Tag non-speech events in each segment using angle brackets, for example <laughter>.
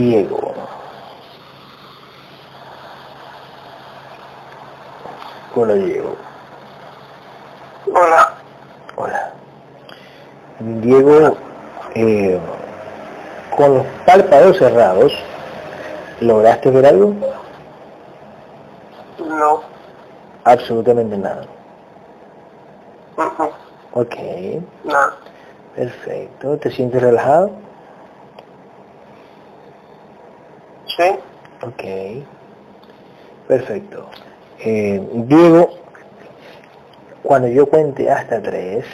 Diego. Hola Diego. Hola. Hola. Diego, eh, con los párpados cerrados, ¿lograste ver algo? No. Absolutamente nada. Ujú. Ok, Nada. perfecto. ¿Te sientes relajado? ¿Sí? Ok, perfecto. Eh, Diego, cuando yo cuente hasta tres,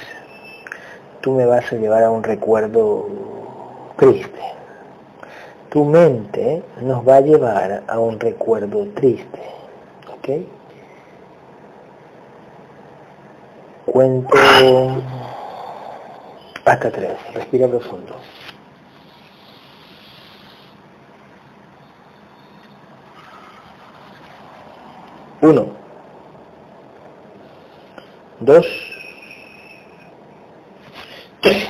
tú me vas a llevar a un recuerdo triste. Tu mente nos va a llevar a un recuerdo triste. ¿Ok? Cuento hasta tres. Respira profundo. Uno. Dos. Tres.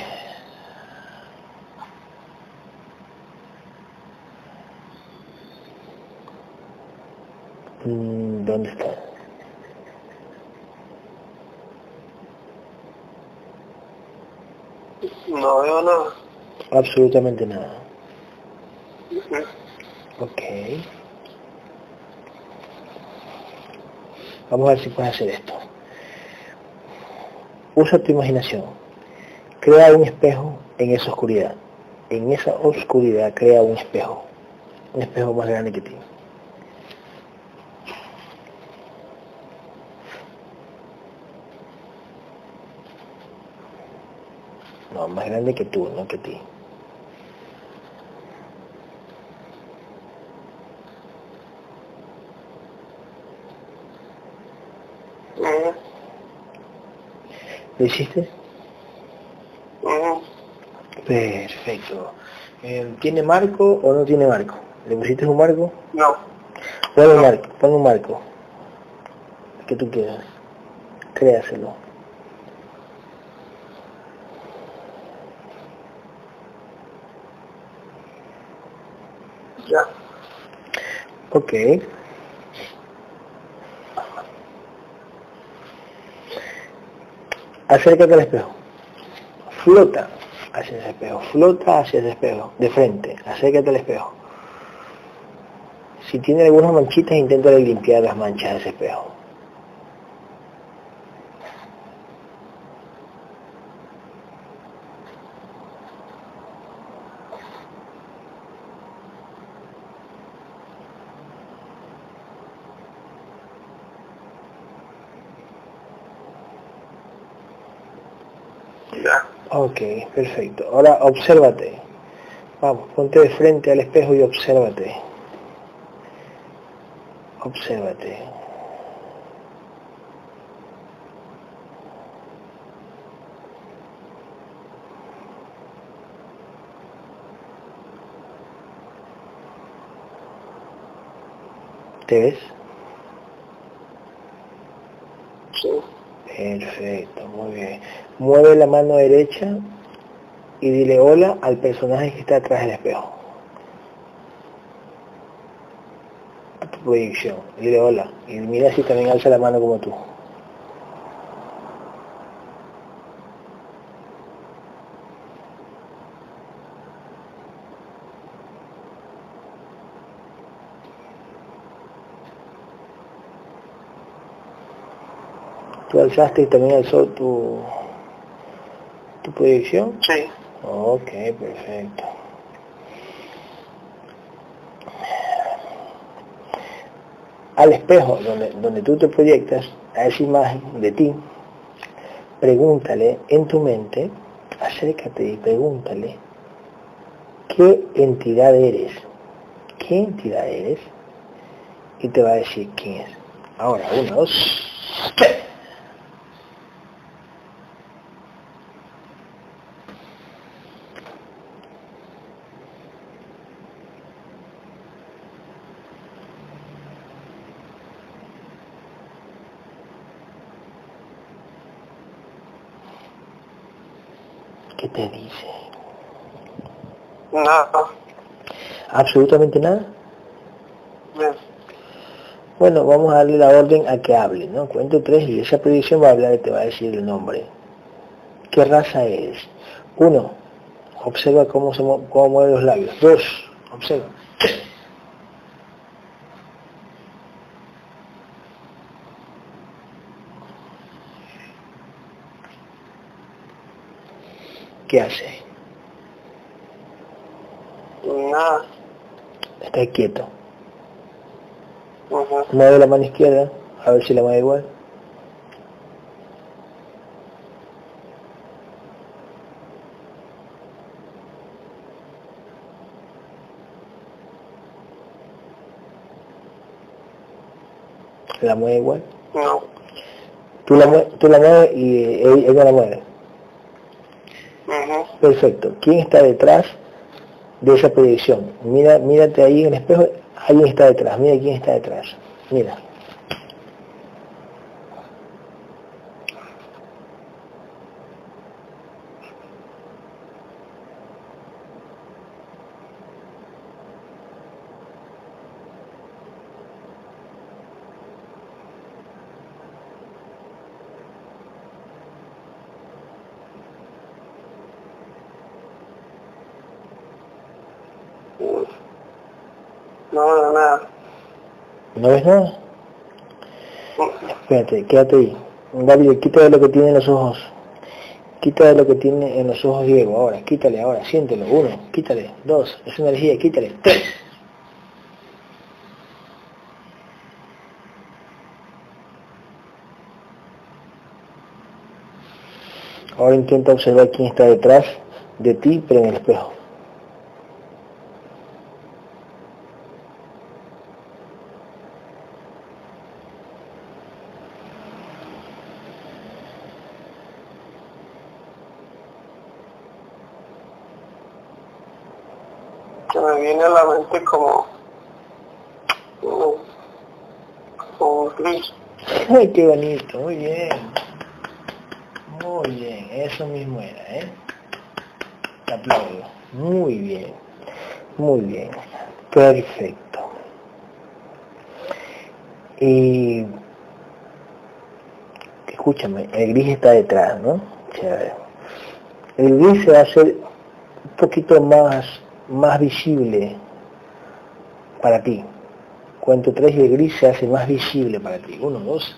Mm, ¿Dónde está? No veo nada. Absolutamente nada. Ok. Vamos a ver si puedes hacer esto. Usa tu imaginación. Crea un espejo en esa oscuridad. En esa oscuridad crea un espejo. Un espejo más grande que ti. No, más grande que tú, no que ti. ¿Lo hiciste? Ujú. Perfecto. Eh, ¿Tiene marco o no tiene marco? ¿Le pusiste un marco? No. Pon un marco, pon un marco. Que tú quieras. Créaselo. Ya. Ok. Acércate al espejo. Flota hacia ese espejo. Flota hacia ese espejo. De frente. Acércate al espejo. Si tiene algunas manchitas, intenta limpiar las manchas de ese espejo. Ya. Ok, perfecto. Ahora obsérvate. Vamos, ponte de frente al espejo y obsérvate. Obsérvate. ¿Te ves? Sí. Perfecto, muy bien. Mueve la mano derecha y dile hola al personaje que está atrás del espejo. A tu proyección. Dile hola. Y mira si también alza la mano como tú. Tú alzaste y también alzó tu, tu proyección. Sí. Ok, perfecto. Al espejo donde, donde tú te proyectas, a esa imagen de ti, pregúntale en tu mente, acércate y pregúntale, ¿qué entidad eres? ¿Qué entidad eres? Y te va a decir quién es. Ahora, uno, dos, tres. ¿Qué te dice? Nada. Absolutamente nada. No. Bueno, vamos a darle la orden a que hable, ¿no? Cuento tres y esa predicción va a hablar y te va a decir el nombre. ¿Qué raza eres? Uno, observa cómo, se mu- cómo mueve los labios. Dos, observa. ¿Qué hace? Nada. Está quieto. Mueve la mano izquierda, a ver si la mueve igual. La mueve igual. No. Tú la, mue- tú la mueves y eh, ella, ella la mueve. Ujú. Perfecto. ¿Quién está detrás de esa proyección? Mira, mírate ahí en el espejo. Alguien está detrás. Mira quién está detrás. Mira. No, no, nada. ¿No ves nada? Ujú. Espérate, quédate ahí. David, quítale lo que tiene en los ojos. Quítale lo que tiene en los ojos Diego. Ahora, quítale ahora, siéntelo. Uno, quítale. Dos, es energía, quítale. Tres. Ahora intenta observar quién está detrás de ti, pero en el espejo. Que me viene a la mente como... Como, como un gris. Ay, qué bonito, muy bien. Muy bien, eso mismo era, ¿eh? Te aplaudo. Muy bien, muy bien. Perfecto. Y escúchame, el gris está detrás, ¿no? Chévere. El gris se va a hacer un poquito más, más visible para ti. Cuento tres y el gris se hace más visible para ti. Uno, dos,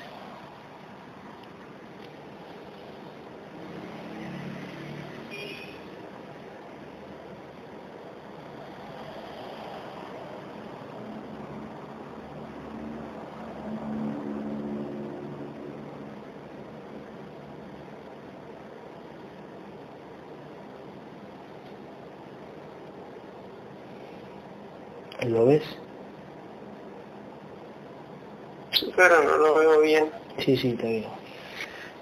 Sí, sí, bien.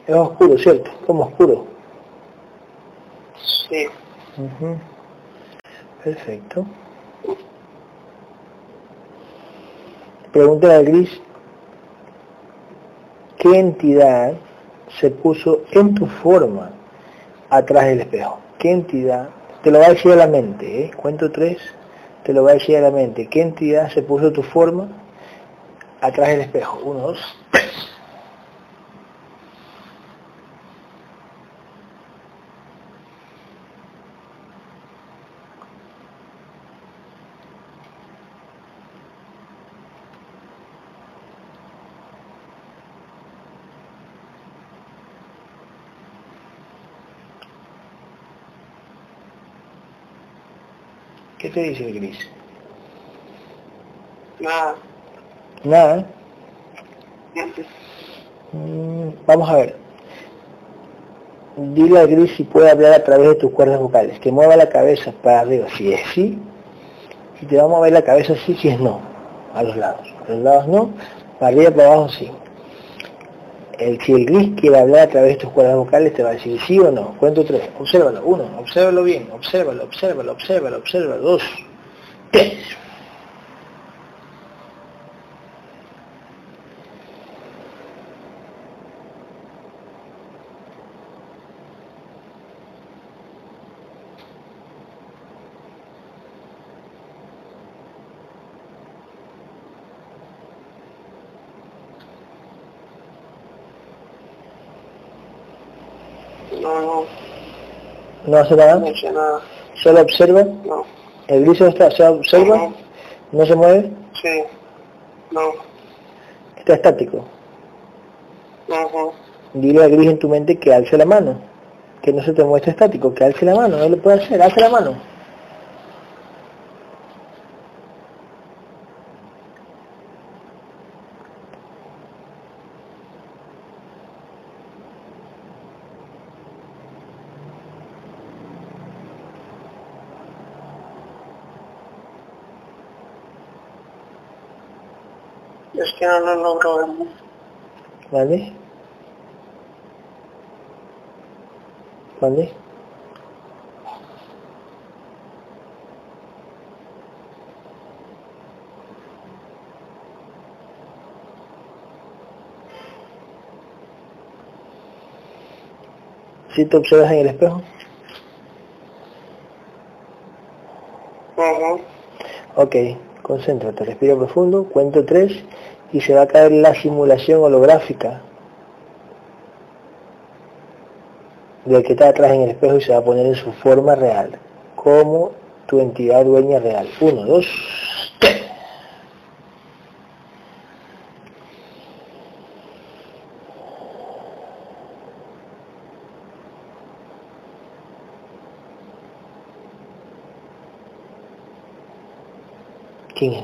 Es oscuro, ¿cierto? Como oscuro. Sí. Perfecto. Pregúntale al gris, ¿qué entidad se puso en tu forma atrás del espejo? ¿Qué entidad? Te lo va a decir a la mente, ¿eh? Cuento tres, te lo va a decir a la mente. ¿Qué entidad se puso tu forma atrás del espejo? Uno, dos, tres. ¿Qué dice el gris? Nada. Nada. Ujú. Mm, Vamos a ver. Dile al gris si puede hablar a través de tus cuerdas vocales. Que mueva la cabeza para arriba si es sí. Y te va a mover la cabeza sí si es no. A los lados. A los lados no. Para arriba para abajo sí. El, si el gris quiere hablar a través de tus cuerdas vocales te va a decir sí o no. Cuento tres. Obsérvalo. Uno. Obsérvalo bien. Obsérvalo, obsérvalo, obsérvalo, obsérvalo. Dos. Tres. No, no, ¿No hace nada? no. ¿Solo observa? No. ¿El gris está, se observa? ¿No se mueve? Sí. No. Está estático. Ujú. Dile al gris en tu mente que alce la mano. Que no se te muestre estático, que alce la mano. Él lo puede hacer, alce la mano. Es que no lo logro ver. ¿Vale? ¿Vale? ¿Sí te observas en el espejo? Ok, concéntrate, respira profundo, cuento tres y se va a caer la simulación holográfica del que está atrás en el espejo y se va a poner en su forma real, como tu entidad dueña real. Uno, dos, tres. ¿Quién es?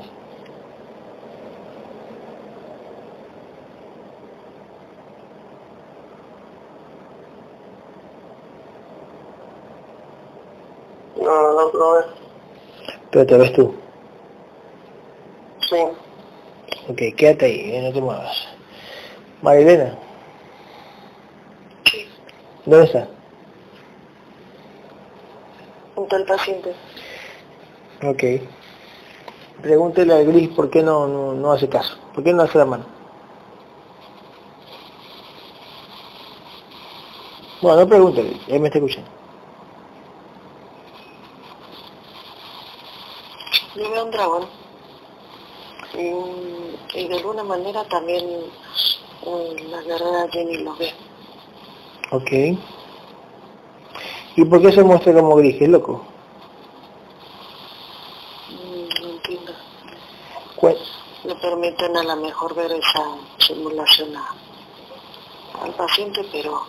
No lo logro ver. Pero te ves tú. Sí. Ok, quédate ahí, eh, no te muevas. Marilena, Sí. ¿dónde está? Junto al paciente. Ok. Pregúntele al gris por qué no, no, no hace caso. ¿Por qué no hace la mano? Bueno, no pregúntele, él me está escuchando. Yo veo un dragón. Y, y de alguna manera también eh, la guerrera Jenny lo ve. Ok. ¿Y por qué se muestra como gris? ¿Qué loco? Mm, No entiendo. Le permiten a lo mejor ver esa simulación a- al paciente, pero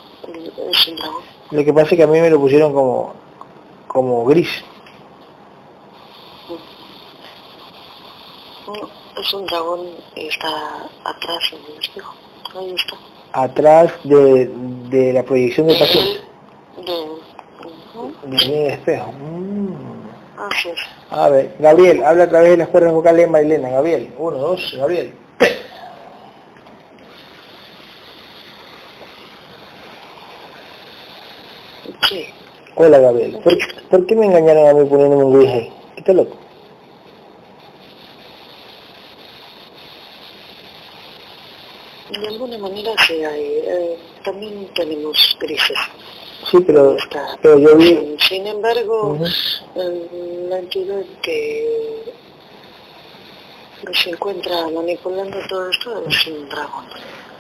es un dragón. Lo que pasa es que a mí me lo pusieron como, como gris. Mm, Es un dragón y está atrás en el espejo. Ahí está. Atrás de, de la proyección del paciente. De, De en el espejo. Mm. así es. A ver, Gabriel, habla a través de las cuerdas vocales de Marilena. Gabriel, uno, dos, Gabriel. Sí. Hola Gabriel, ¿por, por qué me engañaron a mí poniéndome un ahí? ¿Qué está loco? Alguna manera hay. eh, también tenemos grises. Sí, pero, Está. pero yo vi... Sin embargo, Ujú. eh, la entidad que, que se encuentra manipulando todo esto es un dragón.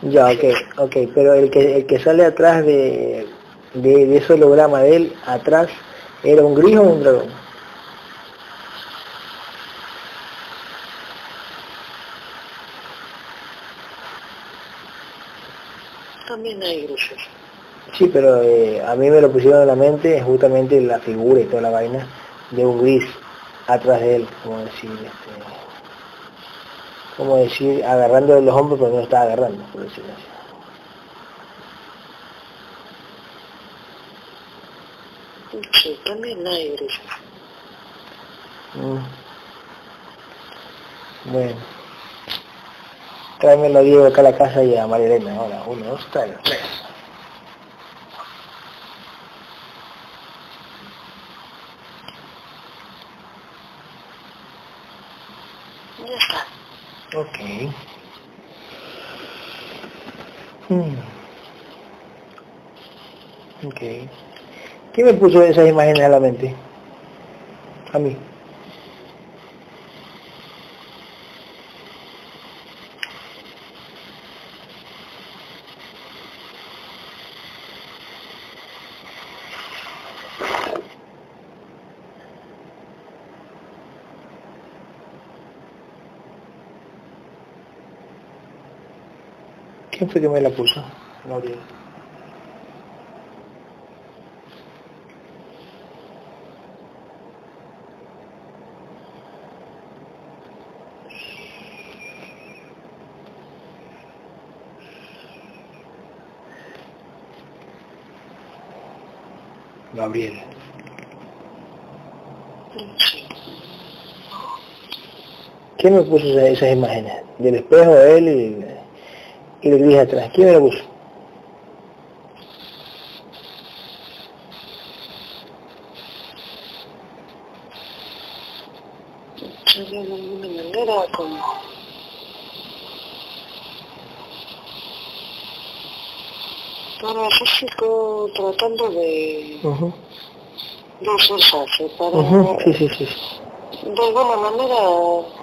Ya, ok, ok, pero el que, el que sale atrás de, de, de ese holograma de él, atrás, ¿era un gris o un dragón? También hay grises. Sí, pero eh, a mí me lo pusieron en la mente justamente la figura y toda la vaina de un gris atrás de él, como decir, este, como decir, agarrando de los hombros, pero no estaba agarrando, por decirlo así. Sí, también hay grises. Mm. Bueno. Tráemelo a Diego acá a la casa y a María Elena. Ahora, uno, dos, tres. tres. Ya está. Ok. Mm. Ok. ¿Quién me puso esas imágenes a la mente? A mí. ¿Quién fue que me la puso? Gabriel. Gabriel. ¿Quién me puso esas, esas imágenes? Del espejo de él y, y le dije atrás. ¿Quién me la puso? de alguna manera como para físico tratando de Ujú, de esforzarse para ujú, Sí, sí, sí. de alguna manera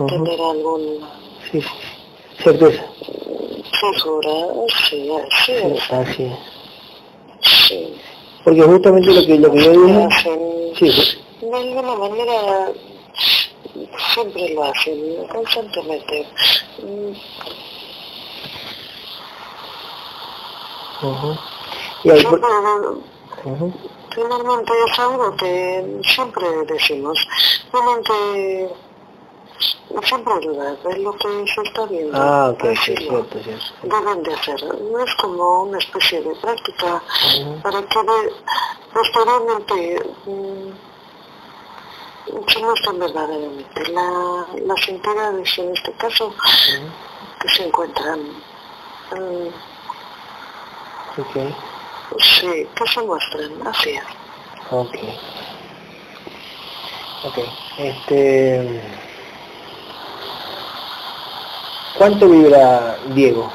tener alguna Sí, sí. Certeza. Figura sí así Sí, es así es. sí Porque justamente lo que, lo que yo dije... hacen Sí, sí. de alguna manera siempre lo hacen constantemente Mm, Ujú. Y ahí, por- siempre ujú. Finalmente es algo que siempre decimos, realmente siempre ayuda, es lo que se está viendo. Ah, ok, sí, cierto, cierto. Deben de hacer, no es como una especie de práctica Ujú. para que posteriormente mm, se muestren verdaderamente la, las entidades en este caso que se encuentran mm, Ok, sí, que se muestran así es. ok. Ok, este... ¿Cuánto vibra Diego?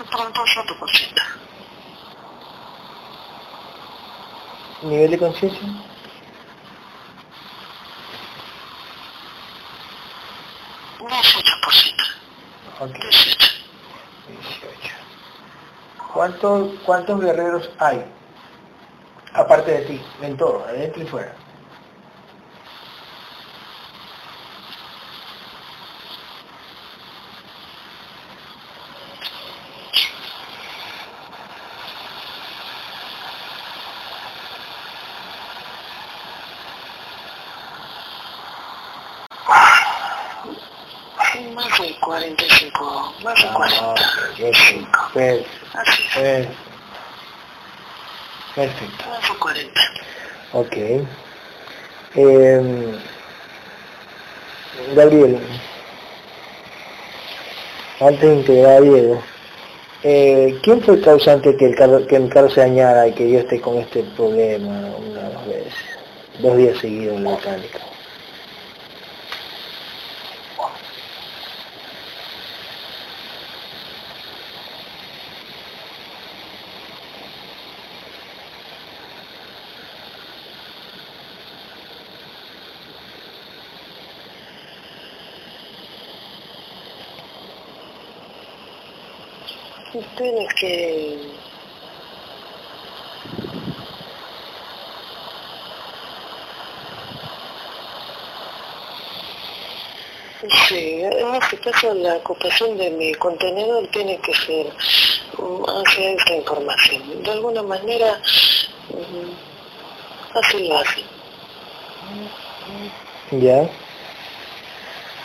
Un 37%. ¿Nivel de conciencia? Un 18%. Ok, 18. 18. ¿Cuántos, ¿Cuántos guerreros hay? Aparte de ti, en todo, adentro y fuera. Más de 45, más de Ah, 40. perfecto, perfecto, Así es, perfecto. Perfecto. de 40. Ok. Eh, Gabriel, antes de integrar a Diego, eh, ¿quién fue el causante que el, carro, que el carro se dañara y que yo esté con este problema una dos veces? Dos días seguidos en la mecánica. Tienes que... Sí, en este caso la ocupación de mi contenedor tiene que ser mm, hacia esta información. De alguna manera, mm, así lo hacen. ¿Ya?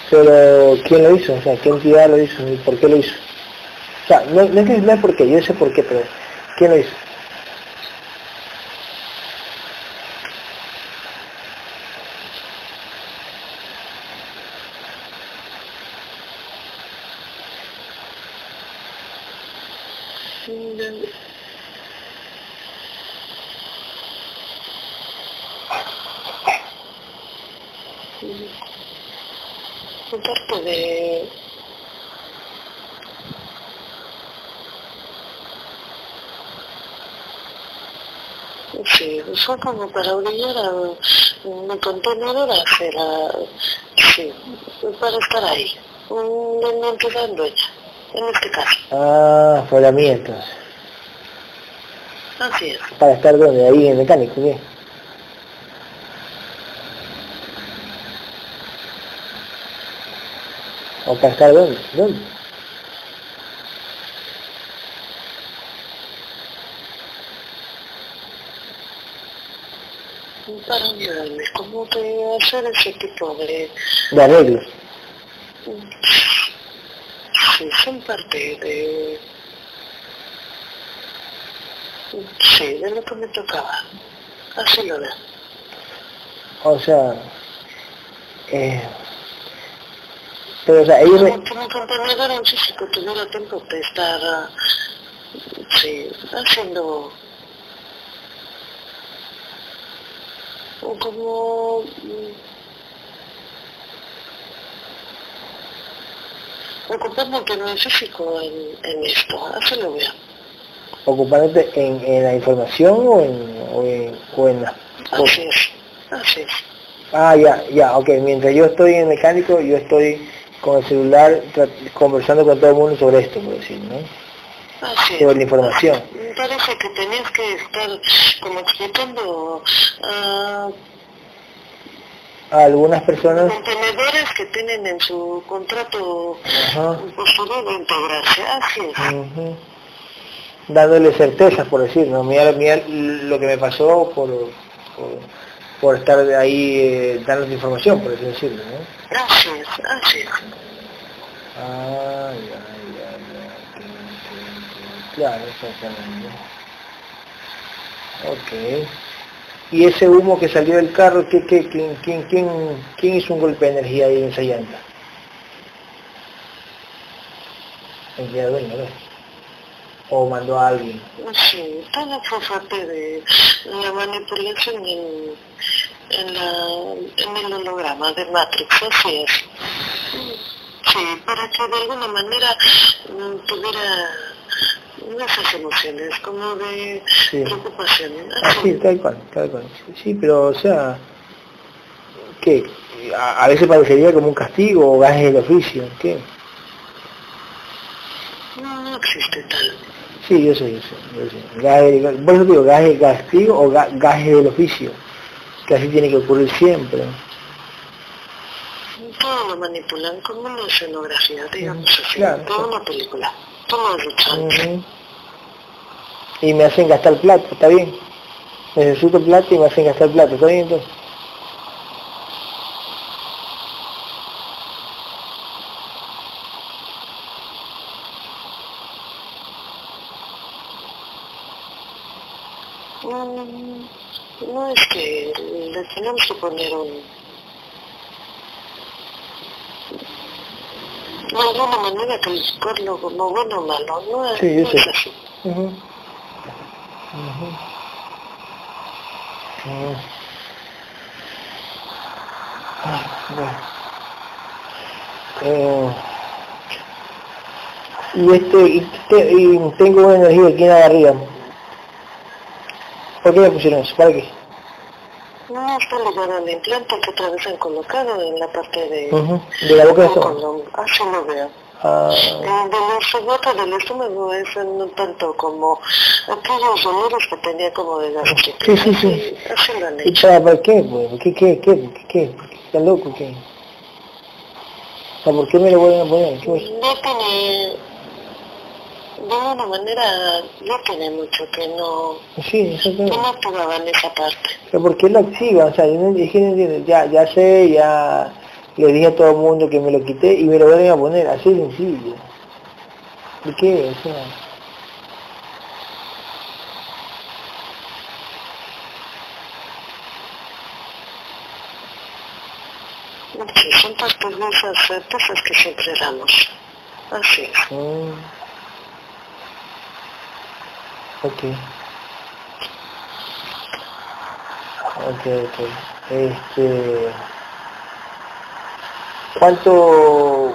Pero, ¿quién lo hizo? O sea, ¿qué entidad lo hizo y por qué lo hizo? O sea, no, no es que no por qué, yo sé por qué, pero ¿quién lo hizo? Mm, mm, Parte de... Sí, fue como para obligar a un contenedor a hacer, a, sí, para estar ahí, una entidad dueña, en este caso. Ah, fue la mía entonces. Así es. ¿Para estar donde? Ahí en mecánico, ¿qué? ¿O cascar dónde? ¿Dónde? Para ayudarme, ¿cómo hacer ese tipo de... De arreglos. Sí, son parte de... Sí, de lo que me tocaba. Así lo veo. O sea, eh, pero o sea, ellos... Como que mi compañero en físico tuviera tiempo de estar, sí, haciendo o como mm, ocupándote en el físico en, en esto, así lo veo. ocupándote en, en la información o en, o en, o en la... Así es, así es. Ah, ya, ya, ok. Mientras yo estoy en mecánico, yo estoy con el celular conversando con todo el mundo sobre esto, por decir, ¿no? Así es. Sobre la información. Me parece que tenías que estar como explicando a A algunas personas, contenedores que tienen en su contrato de integrarse. Así es. ujú, dándole certezas, por decir, ¿no? Mira, mira lo que me pasó por, por, por estar ahí eh, dando información, por así decirlo, ¿no? Así es, así es. Ah, ok, ok, ok. Claro, exactamente. Ok. ¿Y ese humo que salió del carro, ¿qué, qué, quién, quién, quién, hizo un golpe de energía ahí en esa llanta? El era dueño, ¿no? O mandó a alguien. Sí, todo fue parte de la manipulación en, en, la, en el holograma de Matrix, así es. Sí, para que de alguna manera mm, tuviera esas emociones como de Sí. preocupación. Ah, Así. sí, tal cual, tal cual. Sí, pero, o sea, ¿qué? A, a veces parecería como un castigo o gajes del oficio, ¿qué? No, no existe tal. Sí, yo sé, yo sé, yo sé. Gaje, por eso digo, gaje castigo o ga- gaje del oficio, que así tiene que ocurrir siempre. Todo lo manipulan como una escenografía, digamos así, Claro, toda una película. Todo es luchante. Ujú. Y me hacen gastar plata, está bien. Necesito plata y me hacen gastar plata, está bien entonces. Mm, No es que le tenemos que poner un... De alguna manera calificarlo como bueno o malo, no es, Sí, no es así. Ujú. Ujú. Mm. Ay, bueno. Eh, y este, y, te- y tengo una energía aquí en la barriga. ¿Por qué me pusieron eso? ¿Para qué? No está ligado al implante que otra vez han colocado en la parte de... Ujú. De la boca de. Así lo veo. Ah, Eh, De los sobotos del estómago es no tanto como aquellos dolores que tenía como de gastritis. Sí, sí, sí. Así, así lo han ¿Y hecho. para, para qué? Pues? ¿Qué, qué, qué, qué, qué? ¿Está loco qué? O sea, ¿por qué me lo vuelven a poner? ¿Qué? No tiene, de alguna manera, no tiene mucho que no, Sí, eso que no en esa parte. Pero ¿por qué lo activa? O sea, yo no, que no entiendo. Ya, ya sé, ya le dije a todo el mundo que me lo quité y me lo vuelven a poner. Así de sencillo. ¿Por qué? O sea, Sí, son partes de esas eh, cosas que siempre damos. Así es. mm. Ok. Ok, ok. Este... ¿Cuánto,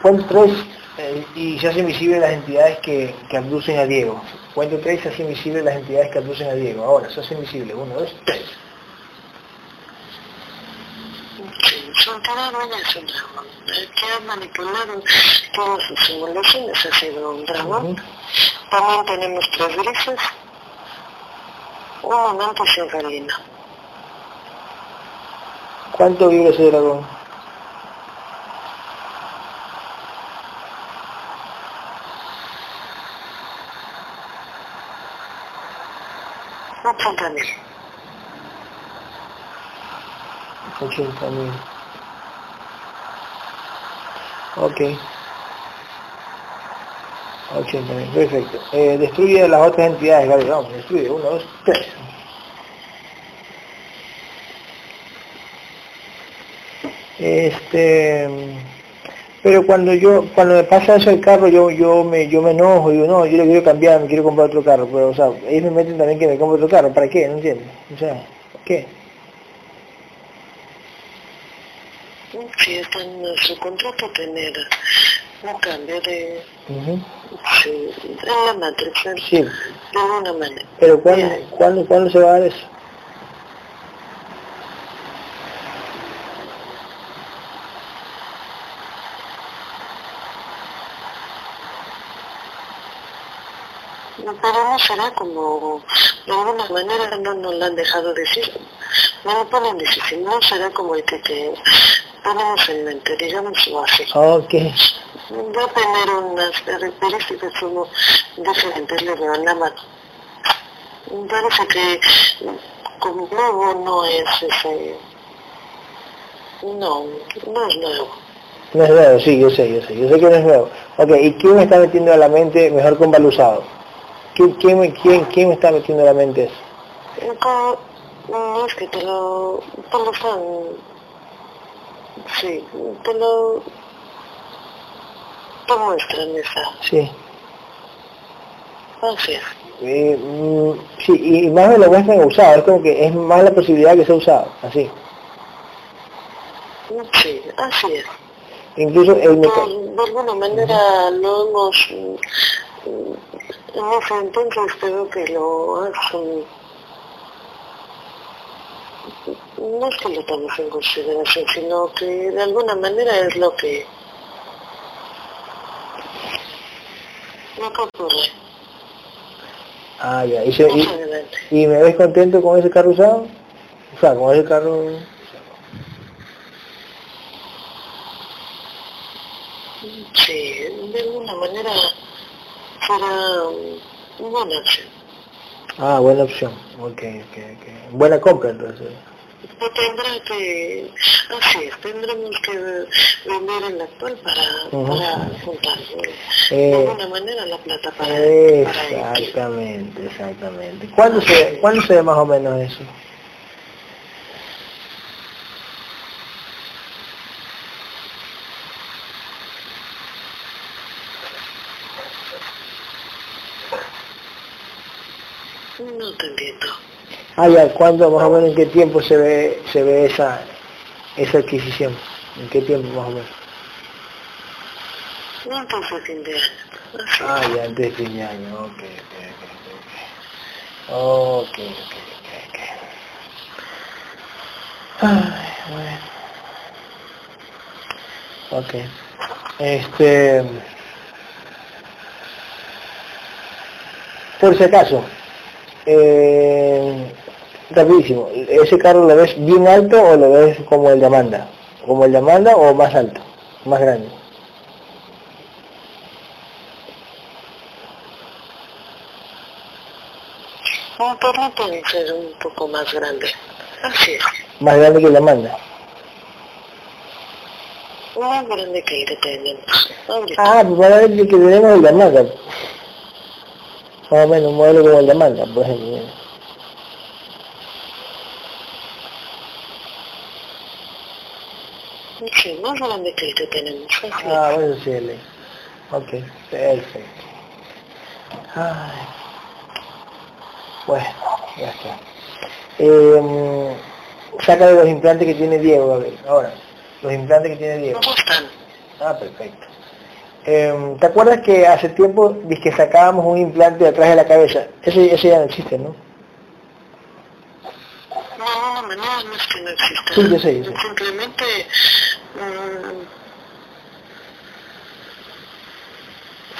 cuánto traes eh, y se hacen visibles las entidades que, que abducen a Diego? ¿Cuánto traes y se hacen visibles las entidades que abducen a Diego? Ahora, se hacen visibles. Uno, dos, tres. Santana no es un dragón, que ha manipulado todas sus evoluciones, ha sido un dragón. También tenemos tres grises, un momento y un felino. ¿Cuánto vive ese dragón? No, 80 mil. 80 mil. Ok. 80 mil, perfecto. Eh, destruye las otras entidades, Gaby, vamos, destruye, uno, dos, tres. Este, pero cuando yo, cuando me pasa eso el carro, yo, yo me, yo me enojo, digo, no, yo lo quiero cambiar, me quiero comprar otro carro, pero, o sea, ellos me meten también que me compre otro carro, ¿para qué? No entiendo, o sea, ¿qué? Si está en su contrato tener un cambio de, sí, en la matriz, Sí, de alguna manera. pero ¿cuándo, ¿cuándo, ¿cuándo se va a dar eso? Pero no será como, de alguna manera no nos lo han dejado decir. No lo ponen difícil, no será como el que, que tenemos en mente, digámoslo así. Ok, Va a tener unas características como diferentes, le veo en la mano. Parece que como nuevo no es ese... No, no es nuevo. no es nuevo, sí, yo sé, yo sé, yo sé que no es nuevo. Ok, ¿y quién me está metiendo a la mente mejor con Balusado? ¿Quién, quién, me- quién, ¿Quién me está metiendo a la mente eso? No es que te lo, te lo están, sí, te lo, te muestran esa, Sí. así es. Eh, mm, sí, y más me lo muestran usado, es como que es más la posibilidad que sea usado, así. Sí, así es. Incluso el Por- de alguna manera lo hemos, mm, en ese entonces creo que lo hacen, no es que lo tomemos en consideración, sino que de alguna manera es lo que, lo que ocurre. Ah, ya, y, se- y, y me ves contento con ese carro usado? O sea, con ese carro... Sí, de alguna manera mm, buena opción. Ah, buena opción. Ok, ok, ok. Buena compra entonces. Tendrá que, así es, tendremos que vender el actual para, para juntar de Eh, alguna manera la plata para, para. Exactamente, exactamente. ¿Cuándo se, ¿Cuándo se ve más o menos eso? No te entiendo. Ah, ya, ¿cuándo más o menos en qué tiempo se ve, se ve esa, esa adquisición? ¿En qué tiempo más o menos? No antes de fin de año. Ah, ya antes de fin de año, ok, ok, ok, ok. Ok, ok, ok, ok. Ay, bueno. Ok. Este... Por si acaso, eh, rapidísimo, ¿ese carro lo ves bien alto o lo ves como el de Amanda? ¿Como el de Amanda o más alto, más grande? Un perro puede ser un poco más grande. Así es. Más grande que el de Amanda. Más grande que el que tenemos. Ahorita. Ah, pues ver que tenemos el de Amanda. Más o menos un modelo como el de Amanda, por ejemplo. Sí, que el que tenemos. Así. Ah, bueno, sí. Ok, perfecto. Ay. Bueno, ya está. Eh, saca de los implantes que tiene Diego, a ver, ahora. Los implantes que tiene Diego. ¿Cómo están? Ah, perfecto. Eh, ¿Te acuerdas que hace tiempo que sacábamos un implante de atrás de la cabeza? Ese, ese ya no existe, ¿no? No, no, no, no es que no exista. Sí, yo sé, yo sé. Simplemente,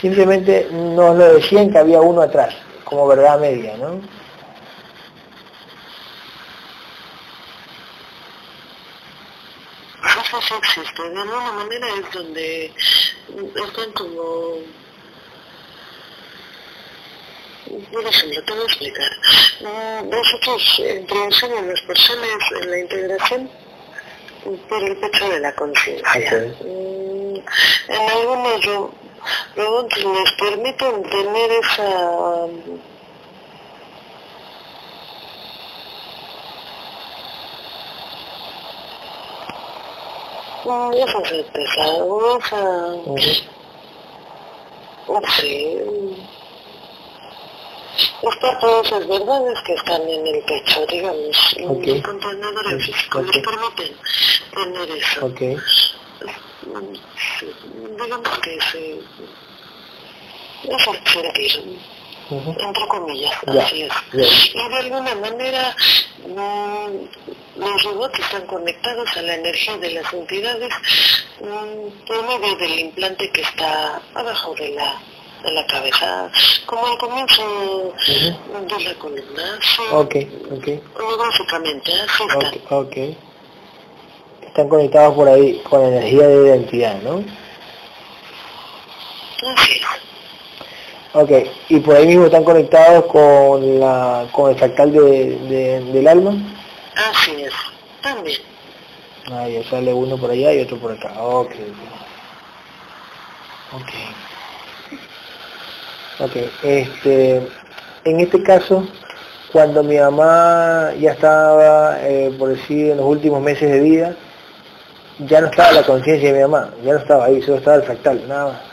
Simplemente nos lo decían que había uno atrás, como verdad media, ¿no? sí existe. De alguna manera es donde están como por ejemplo, te voy a explicar. Mm, Nosotros introducimos a las personas en la integración por el pecho de la conciencia. Mm, En algunos ro- robots les permiten tener esa esa certeza esa Ujú. sí estas todas esas verdades que están en el pecho digamos Ok. el contenedor Sí, físico ok. les permiten tener eso digamos que se es Ujú. entre comillas, así es. Y de alguna manera mm, los robots están conectados a la energía de las entidades por medio del implante que está abajo de la de la cabeza, como al comienzo de la columna. Sí, Ok, ok. Básicamente, así está. Ok, ok. Están conectados por ahí con la energía de identidad, ¿no? Así es. Ok, y por ahí mismo están conectados con la con el fractal de, de- del alma. Así es. También. Ah, ya sale uno por allá y otro por acá. Ok, ok. Ok. Este, en este caso, cuando mi mamá ya estaba, eh, por decir, en los últimos meses de vida, ya no estaba la conciencia de mi mamá, ya no estaba ahí, solo estaba el fractal, nada más.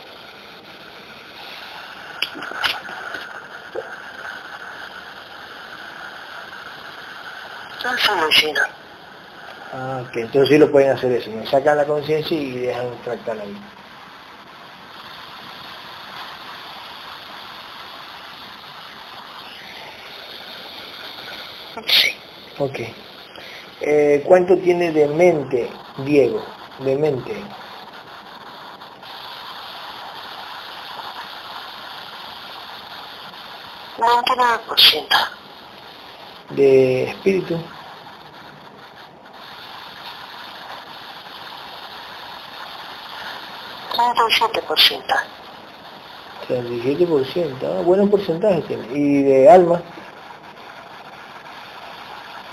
Ah, ok, entonces sí lo pueden hacer eso, ¿no? sacan la conciencia y dejan el fractal ahí. Sí. Ok. Eh, ¿Cuánto tiene de mente, Diego? De mente. Ciento. De espíritu. Treinta y siete por ciento. 37%, ah, buenos porcentajes tiene. Y de alma,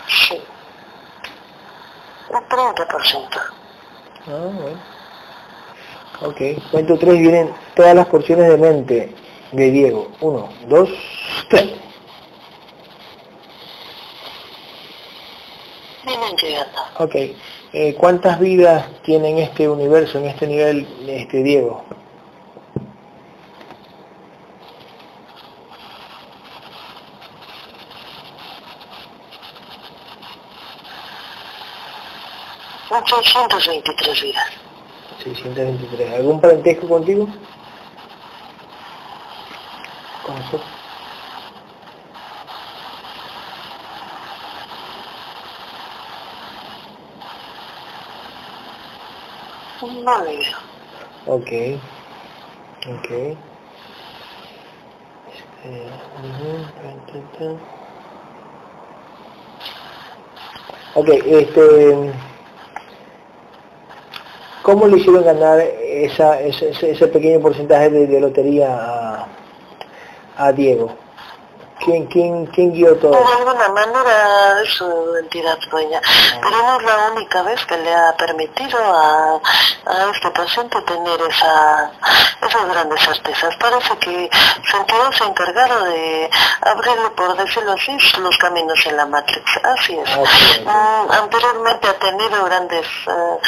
Sí. Un 30%. ah, bueno. Ok, cuento tres, vienen todas las porciones de mente de Diego. Uno, dos, tres. Vienen llegando. Ok, eh, ¿cuántas vidas tiene en este universo, en este nivel, este Diego? Son 623 vidas. 623. ¿Algún parentesco contigo? Con nosotros. No veo. Ok, ok. Este, tan, tan. Ok, este, ¿cómo le hicieron ganar ese, pequeño porcentaje de, lotería a Diego? ¿Quién, quién, quién guió todo? De alguna manera es su entidad dueña, pero no es la única vez que le ha permitido a, a este paciente tener esa, esas grandes certezas. Parece que su entidad se ha encargado de abrirle, por decirlo así, los caminos en la Matrix. Así es. Ah, sí, sí. Mm, anteriormente ha tenido grandes, eh,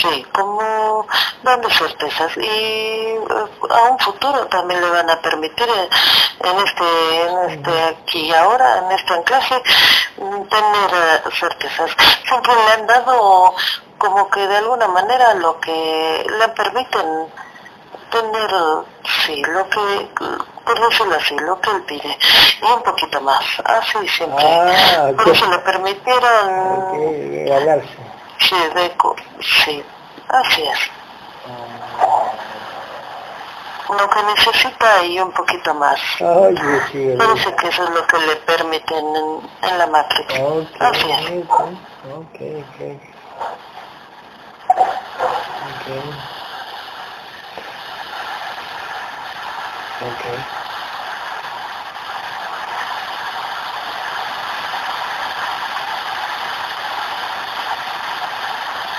sí, como grandes certezas y eh, a un futuro también le van a permitir eh, en este, en este aquí y ahora, en este anclaje, mm, tener eh, certezas. Siempre le han dado como que de alguna manera lo que le permiten tener, sí, lo que, por decirlo así, lo que él pide, y un poquito más, así siempre. Ah, Por ok. eso le permitieron, Ok, ganarse. sí, de sí, así es lo que necesita y un poquito más. Ay, Parece que eso es lo que le permiten en, la Matrix. Okay, Así es. Okay, okay.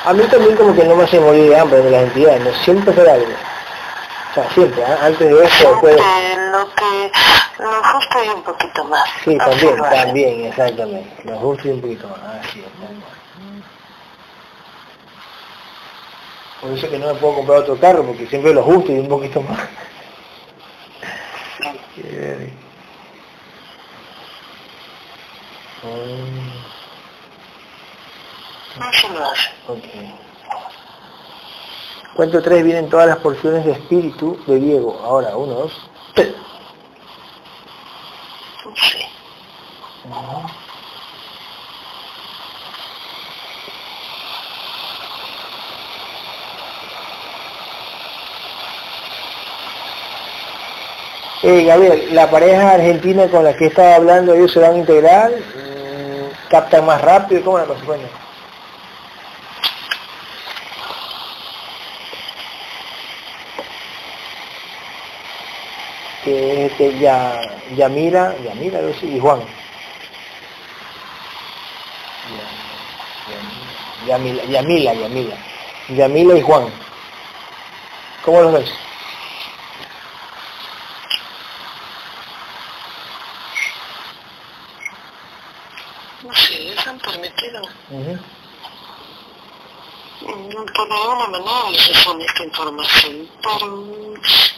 A mí también como que no me hace morir de hambre de las entidades, ¿no? siempre será algo. O sea, siempre, ¿eh? antes de eso, después... Lo que, lo justo y un poquito más. Sí, también, también, exactamente. Lo justo y un poquito más, así es. Por eso que no me puedo comprar otro carro, porque siempre lo justo y un poquito más. Okay. Cuento tres vienen todas las porciones de espíritu de Diego. Ahora, uno, dos, tres. Sí. Eh, Gabriel, la pareja argentina con la que estaba hablando, ellos se van a integrar, mm, captan más rápido, ¿cómo la consecuencia? Que es este ya, Yamira, Yamira y Juan. Yamila, Yamila, Yamila. Yamila y Juan. ¿Cómo los ves? No sé, les han permitido. Uh -huh. De alguna manera les esta información, pero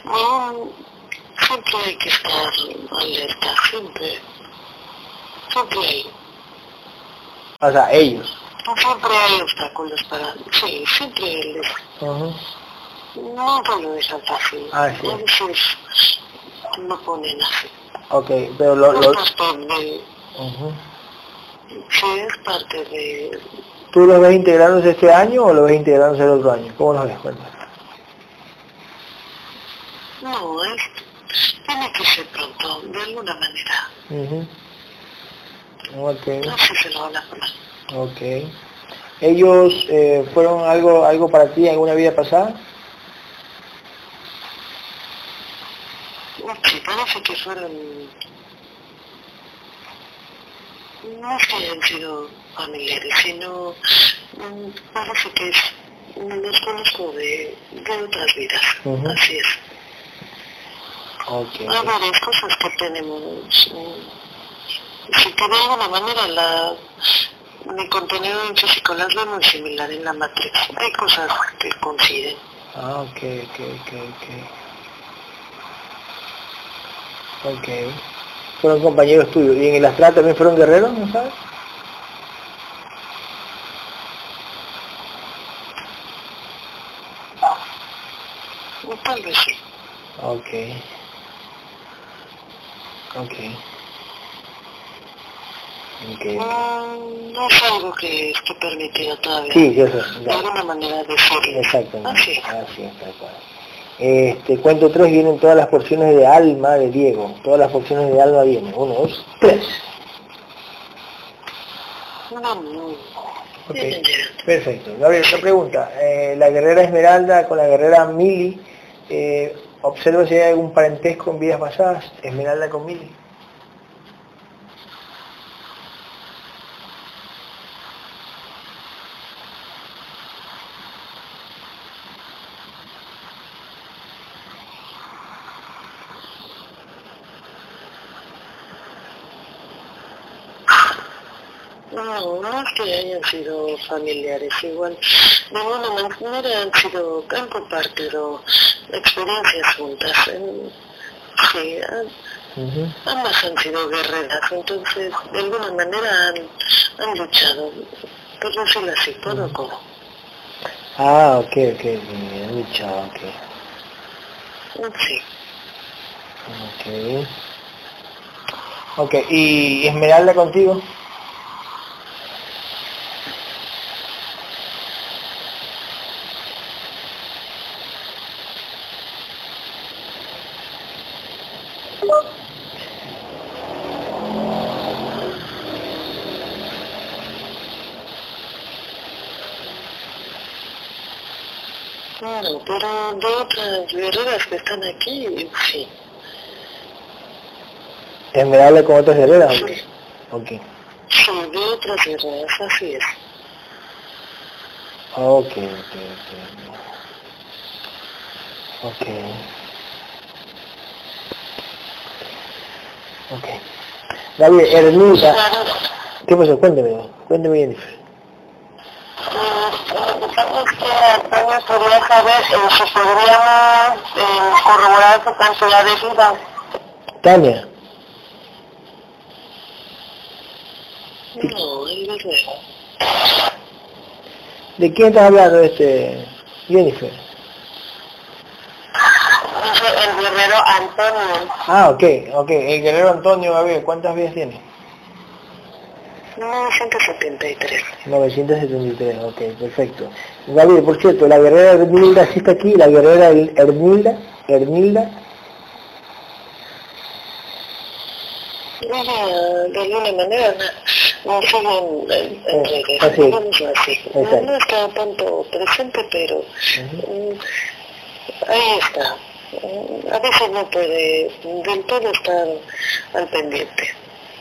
no, siempre hay que estar alerta, siempre, siempre hay. O sea, ellos. Siempre hay obstáculos para, sí, siempre les, uh -huh. nunca lo dejan fácil. Ah, sí. A veces no ponen así. Ok, pero lo... lo... Uh -huh. Sí, es parte de... ¿Tú lo ves integrándose este año o lo ves integrándose el otro año? ¿Cómo lo ves? Cuenta. No, es tiene que ser pronto, de alguna manera. Uh -huh. okay. No sé si se lo van a poner. Ok. ¿Ellos eh, fueron algo algo para ti en alguna vida pasada? Sí, parece que fueron... No es que hayan sido familiares, sino mm, parece que es, los conozco de, de otras vidas, uh -huh. así es. Okay. Hay varias cosas que tenemos. Si que de alguna manera la, mi contenido en físico las veo muy similar en la matriz. Hay cosas que coinciden. Ah, ok, ok, ok, ok. Ok. Fueron compañeros tuyos. ¿Y en el astral también fueron guerreros, no sabes? Tal vez sí. Ok. Ok. Okay. No, no es algo que esté permitido todavía. Sí, yo sé. De alguna manera de ser. Exactamente. Así. Así es, tal cual. Este, cuento tres vienen todas las porciones de alma de Diego. Todas las porciones de alma vienen. Uno, dos, tres. No, no. Ok, perfecto. Gabriel, otra pregunta. Eh, la guerrera Esmeralda con la guerrera Mili, eh, observo si hay algún parentesco en vidas pasadas. Esmeralda con Mili. No, no es que hayan sido familiares, igual de alguna manera han sido, han compartido experiencias juntas. En, sí, han, uh -huh. ambas han sido guerreras, entonces de alguna manera han, han luchado, por decirlo así, por uh -huh. Ah, ok, ok, han luchado, ok. Sí. Ok. Ok, ¿y Esmeralda contigo? Claro, pero de guerreras que están aquí, sí. ¿Esmeralda con otras guerreras? Sí. Ok. Sí, de otras guerreras, así es. Ok, ok, ok. Ok. Ok. David, Ermita. ¿Qué pasó? Cuénteme, cuénteme Jennifer. Lo que pasa es que Antonio podría saber si podríamos eh, corroborar su cantidad de vida. Tania. ¿De quién estás hablando, este, Jennifer? Dice el guerrero Antonio. Ah, ok, ok. El guerrero Antonio Gabriel, ¿cuántas vidas tiene? 973. 973, ok, perfecto. Gabriel, por cierto, la guerrera Hermilda sí está aquí, la guerrera Hermilda, Hermilda, de alguna manera, no siguen en, en Eh, así. digámoslo así. Exacto. No está tanto presente, pero mm, ahí está. Mm, A veces no puede del todo estar al pendiente.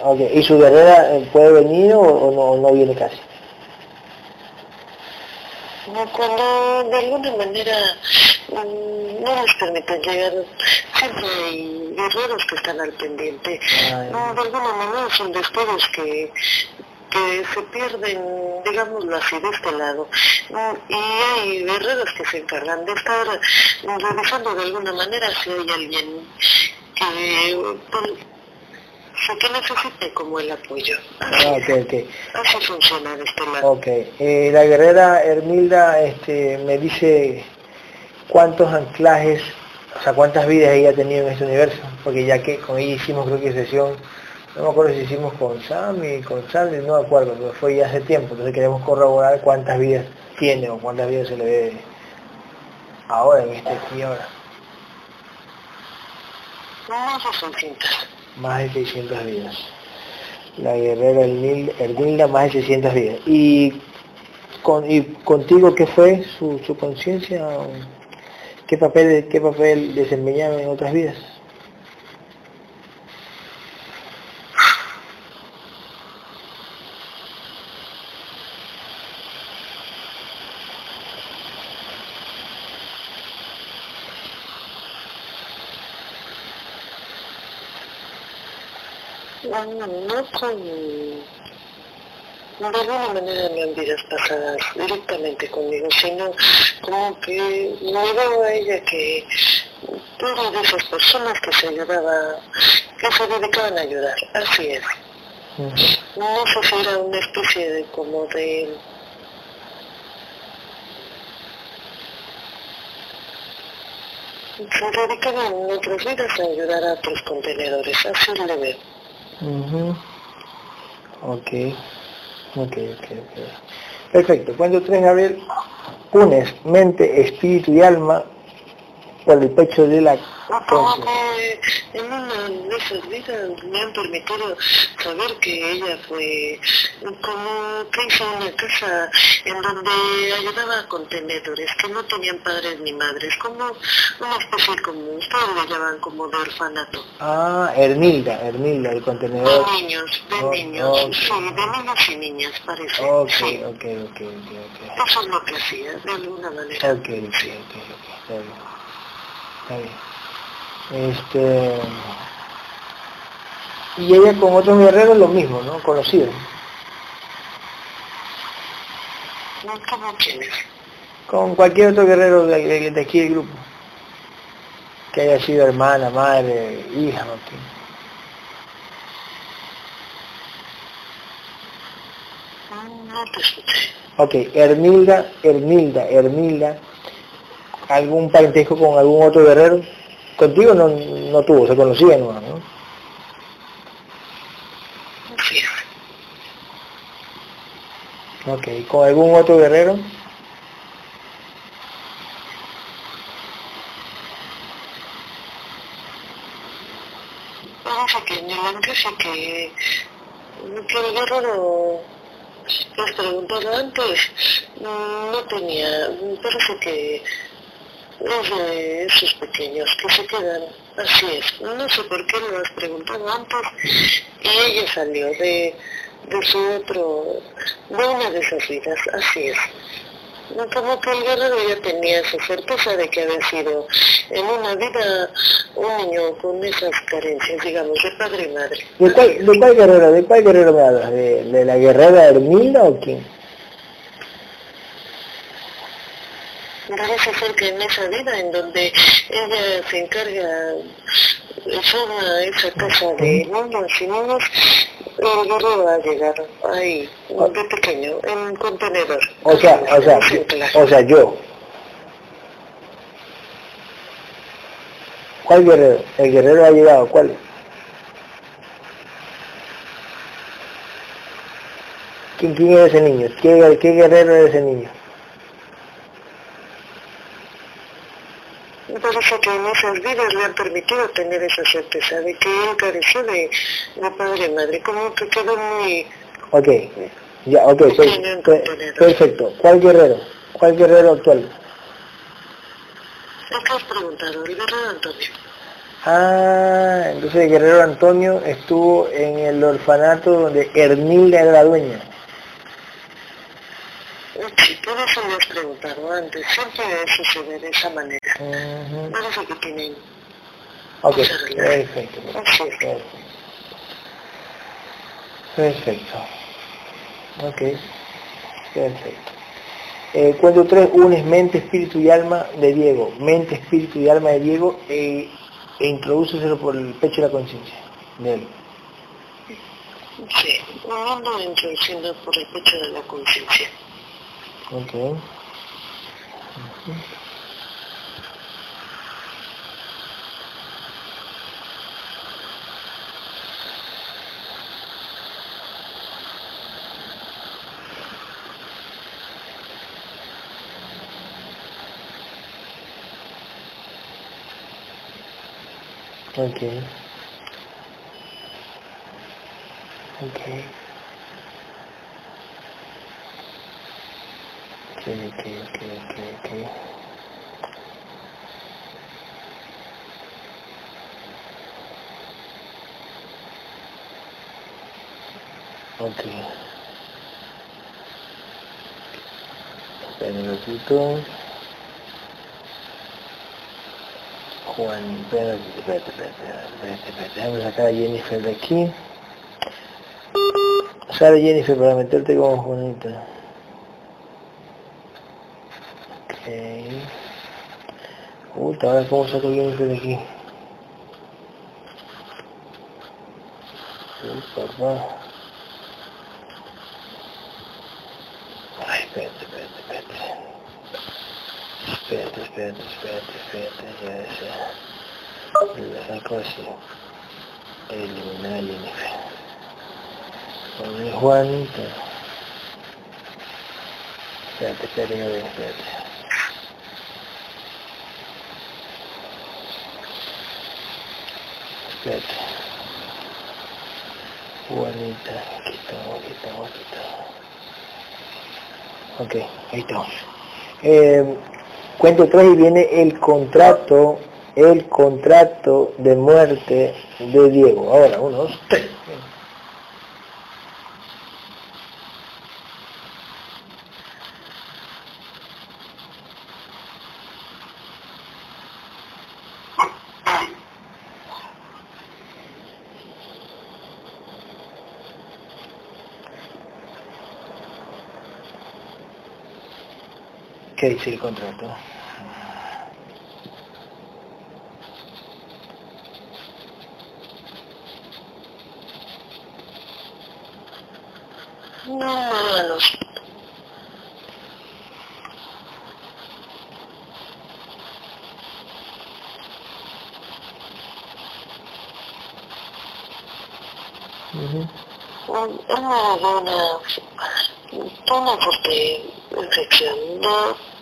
Ok. ¿Y su guerrera eh, puede venir o, o no, o no viene casi? Cuando de alguna manera mm, no les permiten llegar, siempre hay guerreros que están al pendiente. No, de alguna manera son destellos que, que se pierden, digámoslo así, de este lado. Y hay guerreros que se encargan de estar revisando de alguna manera si hay alguien que, por- que necesite como el apoyo. Ah, ok, ok. Así funciona de este lado. Ok, eh, la guerrera Hermilda este, me dice cuántos anclajes, o sea, cuántas vidas ella ha tenido en este universo, porque ya que con ella hicimos creo que sesión, no me acuerdo si hicimos con Sammy, con Sandy, no me acuerdo, pero fue ya hace tiempo, entonces queremos corroborar cuántas vidas tiene o cuántas vidas se le ve ahora, en este aquí y ahora. No son cintas. Más de 600 vidas. La guerrera Hermilda, más de 600 vidas. ¿Y, con, y contigo qué fue su, su conciencia? ¿Qué papel, ¿Qué papel desempeñaba en otras vidas? No, no con... De alguna manera no en vidas pasadas directamente conmigo, sino como que me veo a ella que de esas personas que se ayudaba, que se dedicaban a ayudar, así es. No sé si era una especie de como de... Se dedicaban en otras vidas a ayudar a otros contenedores, así le veo. Ujú. Ok, ok, ok, ok. Perfecto, cuando tres, Gabriel, unes mente, espíritu y alma por el pecho de la conciencia. que en una de esas vidas me han permitido saber que ella fue como que hizo una casa en donde ayudaba a contenedores que no tenían padres ni madres, como una especie como ustedes le llaman como de orfanato. Ah, Hermilda, Hermilda, el De contenedor. niños, de Oh, niños, ok. sí, de niños y niñas parece. Ok, sí. ok, ok, ok, Eso es lo que hacía, de alguna manera. ok. Ok, ok, ok, ok, está bien. Este... Y ella con otros guerreros lo mismo, ¿no? Conocidos. Con cualquier otro guerrero de, de- aquí del grupo. Que haya sido hermana, madre, hija, ¿no? Ok, Hermilda, Hermilda, Hermilda, ¿algún parentesco con algún otro guerrero? Contigo no, no tuvo, se conocían ¿no? Sí. Ok, ¿con algún otro guerrero? Parece que en el anuncio que, el guerrero has preguntado antes no tenía, parece que es de esos pequeños que se quedan, así es, no sé por qué lo has preguntado antes y ella salió de, de su otro, de una de esas vidas, así es. como que el guerrero ya tenía esa certeza de que había sido en una vida un niño con esas carencias, digamos, de padre y madre. ¿De cuál, de cuál guerrero? ¿De cuál guerrero me hablas? ¿De, de la guerrera Hermila o quién? Parece ser que en esa vida en donde ella se encarga forma esa casa de niños y niños, el guerrero va a llegar ahí, de pequeño, en contenedor. O sea, o sea, o sea, yo. ¿Cuál guerrero? El guerrero ha llegado, ¿cuál? ¿Quién, quién es ese niño? ¿Qué, qué guerrero es ese niño? Parece que en esas vidas le han permitido tener esa certeza de que él careció de la padre y madre, como que quedó muy... Ok, ya, ok, perfecto. ¿Cuál guerrero? ¿Cuál guerrero actual? ¿Qué has preguntado? El guerrero Antonio. Ah, entonces el guerrero Antonio estuvo en el orfanato donde Hermilda era la dueña. Eso me has preguntado antes. Siempre sucede de esa manera. Uh -huh. que tienen. Ok, perfecto. Perfecto. Perfecto. Ok, perfecto. Eh, cuento 3, unes mente, espíritu y alma de Diego. Mente, espíritu y alma de Diego eh, e introduceselo por el pecho de la conciencia de él. Sí, ando introduciendo por el pecho de la conciencia. Ok. Uh -huh. Okay. Okay. Okay, okay, okay, okay, okay. Okay. Espera un ratito. Juan, espérate, espérate, espérate, espérate, espérate, déjame sacar a Jennifer de aquí. Sale Jennifer para meterte como Juanita. Puta, ahora cómo saco a Jennifer de aquí. Uy, papá. Ay, espérate, espérate, espérate. Espérate, espérate, espérate, espérate, ya sé. La saco así. Eliminar a Jennifer. Poner Juanita. Espérate, espérate, espérate. Juanita, aquí estamos, aquí estamos, aquí. Ok, ahí estamos. Eh, cuento 3 y viene el contrato, el contrato de muerte de Diego. Ahora, uno, dos, tres. ¿Qué dice el contrato? No, no. Ujú. Una, una, una fuerte infección, no,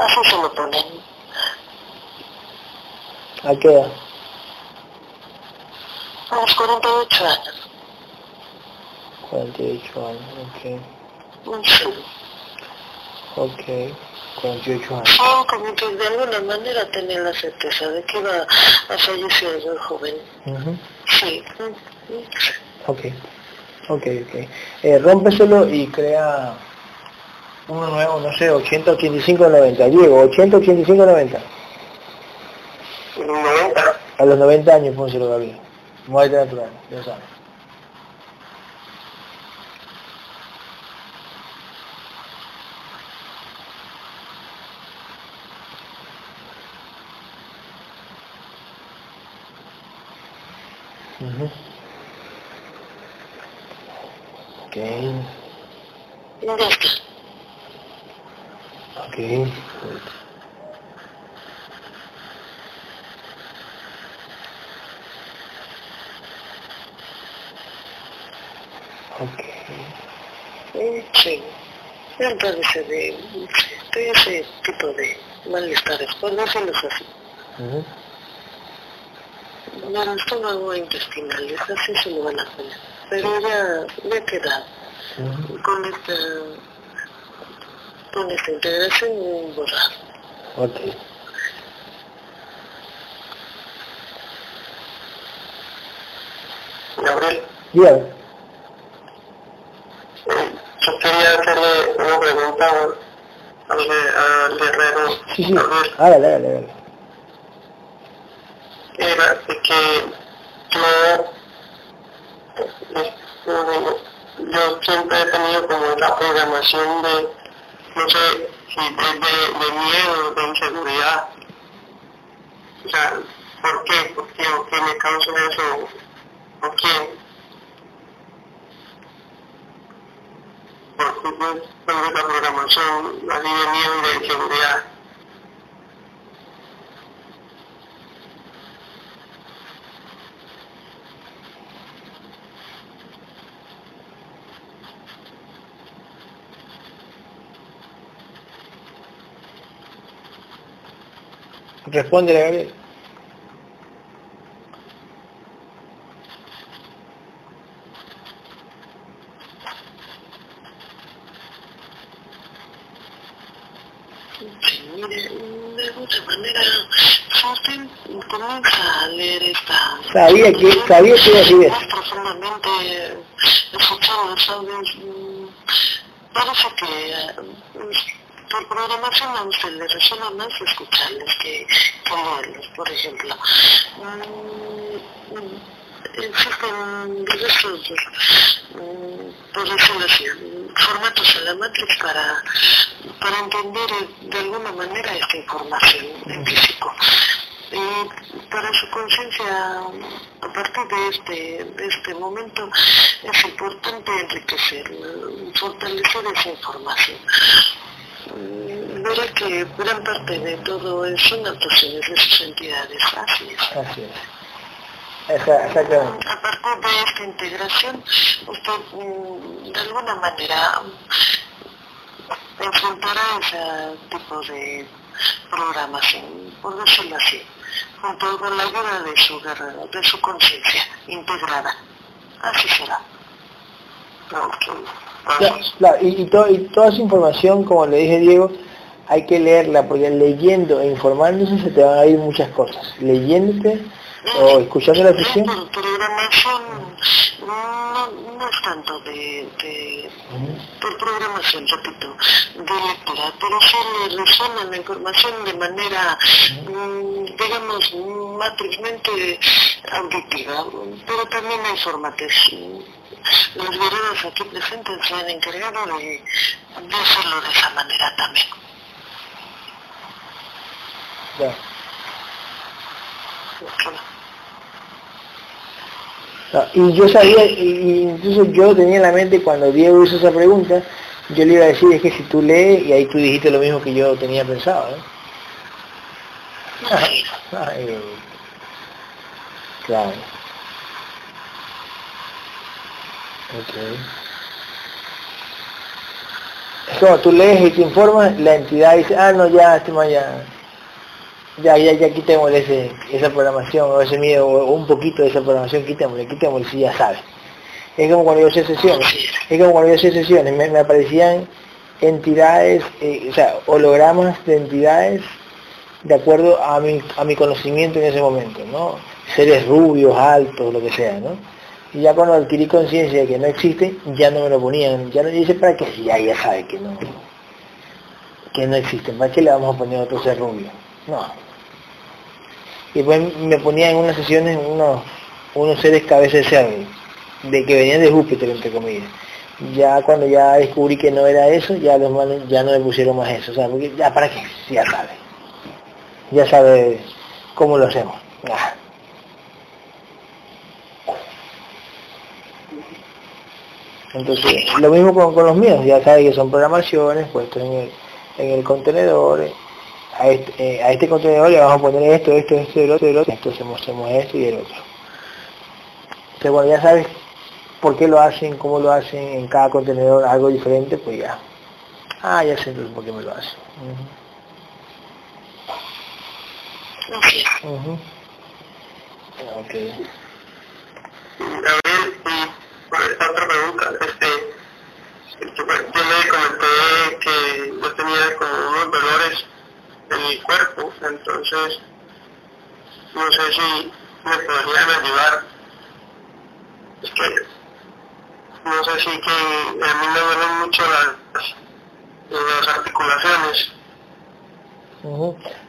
así se lo ponen. ¿A qué edad? A los 48 años. 48 años, ok. Sí. Ok, 48 años. Sí, como que de alguna manera tenía la certeza de que iba a fallecer el joven. Ujú. Sí. Ok, ok, ok. Eh, rómpeselo y crea Uno nuevo, no sé, 80, 85, 90. Diego, 80, 85, 90. 90. A los 90 años, pónselo Gabriel. Muerte natural, ya sabes. Ujú. Ok, Ya está. ok. Ok. Mm, Sí. Me parece de, de ese tipo de malestares, por decirlo así. Ujú. Bueno, estómago intestinal, es así se lo van a poner. Pero ya me he quedado Ujú. con esta, con esta integración borrado. Ok. Gabriel, Dígame. yo quería hacerle una pregunta al, al guerrero. Sí, sí. Hágale, hágale, era de que yo, yo, siempre he tenido como la programación de, no sé, si de, de, de miedo, de inseguridad. O sea, ¿por qué? ¿Por qué? ¿O qué me causa eso? ¿Por qué? Porque yo tengo la programación así de miedo y de inseguridad. Respóndele, Gabriel. Sí, mire, de alguna manera, si usted comienza a leer esta... Sabía que, sabía que iba a decir eso. Profundamente, mm, que programación a usted le resuena más escucharles que, que por ejemplo. Mm, mm, existen diversos, mm, por decirlo así, formatos en la Matrix para, para entender de alguna manera esta información en físico. Y para su conciencia, a partir de este, de este momento, es importante enriquecer, fortalecer esa información. Mm, Verá que gran parte de todo son actuaciones de sus entidades, así es. Así es. Exactamente. A partir de esta integración, usted mm, de alguna manera mm, enfrentará ese tipo de programación, por decirlo así, junto con la ayuda de su guerrero, de su conciencia integrada. Así será. Claro, y, y, y toda esa información, como le dije Diego, hay que leerla, porque leyendo e informándose se te van a ir muchas cosas. Leyéndote o escuchando la programación no, no es tanto de, de, de programación, repito, de lectura, pero sí le resuena la información de manera, mm, digamos, matrizmente auditiva, pero también hay formatos. Los guerreros aquí presentes se han encargado de, de hacerlo de esa manera también. Ya. No, y yo sabía, y, incluso yo tenía en la mente cuando Diego hizo esa pregunta, yo le iba a decir, es que si tú lees, y ahí tú dijiste lo mismo que yo tenía pensado, ¿eh? Ay, claro. Ok. Es como tú lees y te informas, la entidad dice, ah, no, ya, este ya, ya, ya, ya quitémosle ese, esa programación o ese miedo o un poquito de esa programación, quitémosle, quitémosle si ya sabes. Es como cuando yo hacía sesiones, es como cuando yo hacía sesiones, me, aparecían entidades, eh, o sea, hologramas de entidades de acuerdo a mi, a mi conocimiento en ese momento, ¿no? Seres rubios, altos, lo que sea, ¿no? Y ya cuando adquirí conciencia de que no existe, ya no me lo ponían, ya no dice para qué si ya, ya sabe que no, que no existen. ¿Para qué le vamos a poner otro ser rubio? No. Y después me ponía en unas sesiones unos, unos seres cabeza de cerdo, de que venían de Júpiter, entre comillas. Ya cuando ya descubrí que no era eso, ya los ya no me pusieron más eso. O sea, ya para qué, ya sabe. Ya sabe cómo lo hacemos. Ah. Entonces, lo mismo con, con los míos, ya sabe que son programaciones puestos en el, en el contenedor, a este, eh, a este contenedor le vamos a poner esto, esto, esto, el otro, el otro, entonces hacemos esto y el otro. Entonces, bueno, ya sabes por qué lo hacen, cómo lo hacen en cada contenedor, algo diferente, pues ya. Ah, ya sé entonces por qué me lo hacen. Uh -huh. okay. Gabriel, y otra pregunta, este, yo le comenté que yo tenía como unos dolores en mi cuerpo, entonces no sé si me podrían ayudar. Es que no sé si que a mí me duelen mucho las, las articulaciones.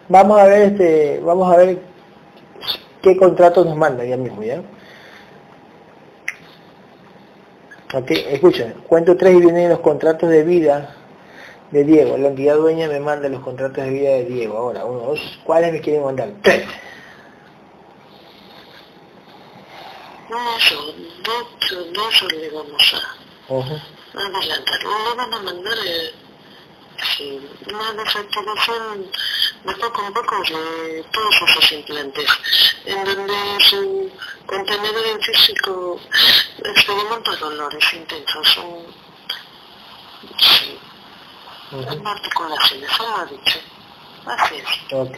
Vamos a ver este, vamos a ver qué contrato nos manda ya mismo, ¿ya? Ok, escuchen, cuento tres y vienen los contratos de vida de Diego. La entidad dueña me manda los contratos de vida de Diego. Ahora, uno, dos, ¿cuáles me quieren mandar? Tres. No, no, no eso le vamos a, Uh -huh. a adelantar. No le van a mandar eh, sí, una desactivación de poco a poco de todos esos implantes, en donde su contenedor en físico experimenta dolores intensos. Son, sí, Uh -huh. articulaciones, se lo ha dicho. Así es. Ok.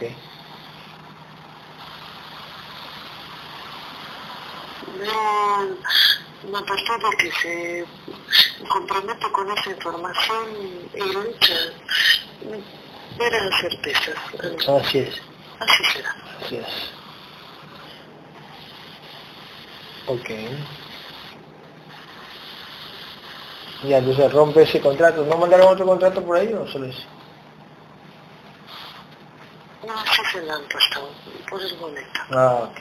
de una persona que se compromete con esa información y lucha, verá certezas. Así es, Así será. así es. Ok. Ya, entonces rompe ese contrato. ¿No mandaron otro contrato por ahí o solo ese? No, así se la han puesto por el momento. Ah, ok.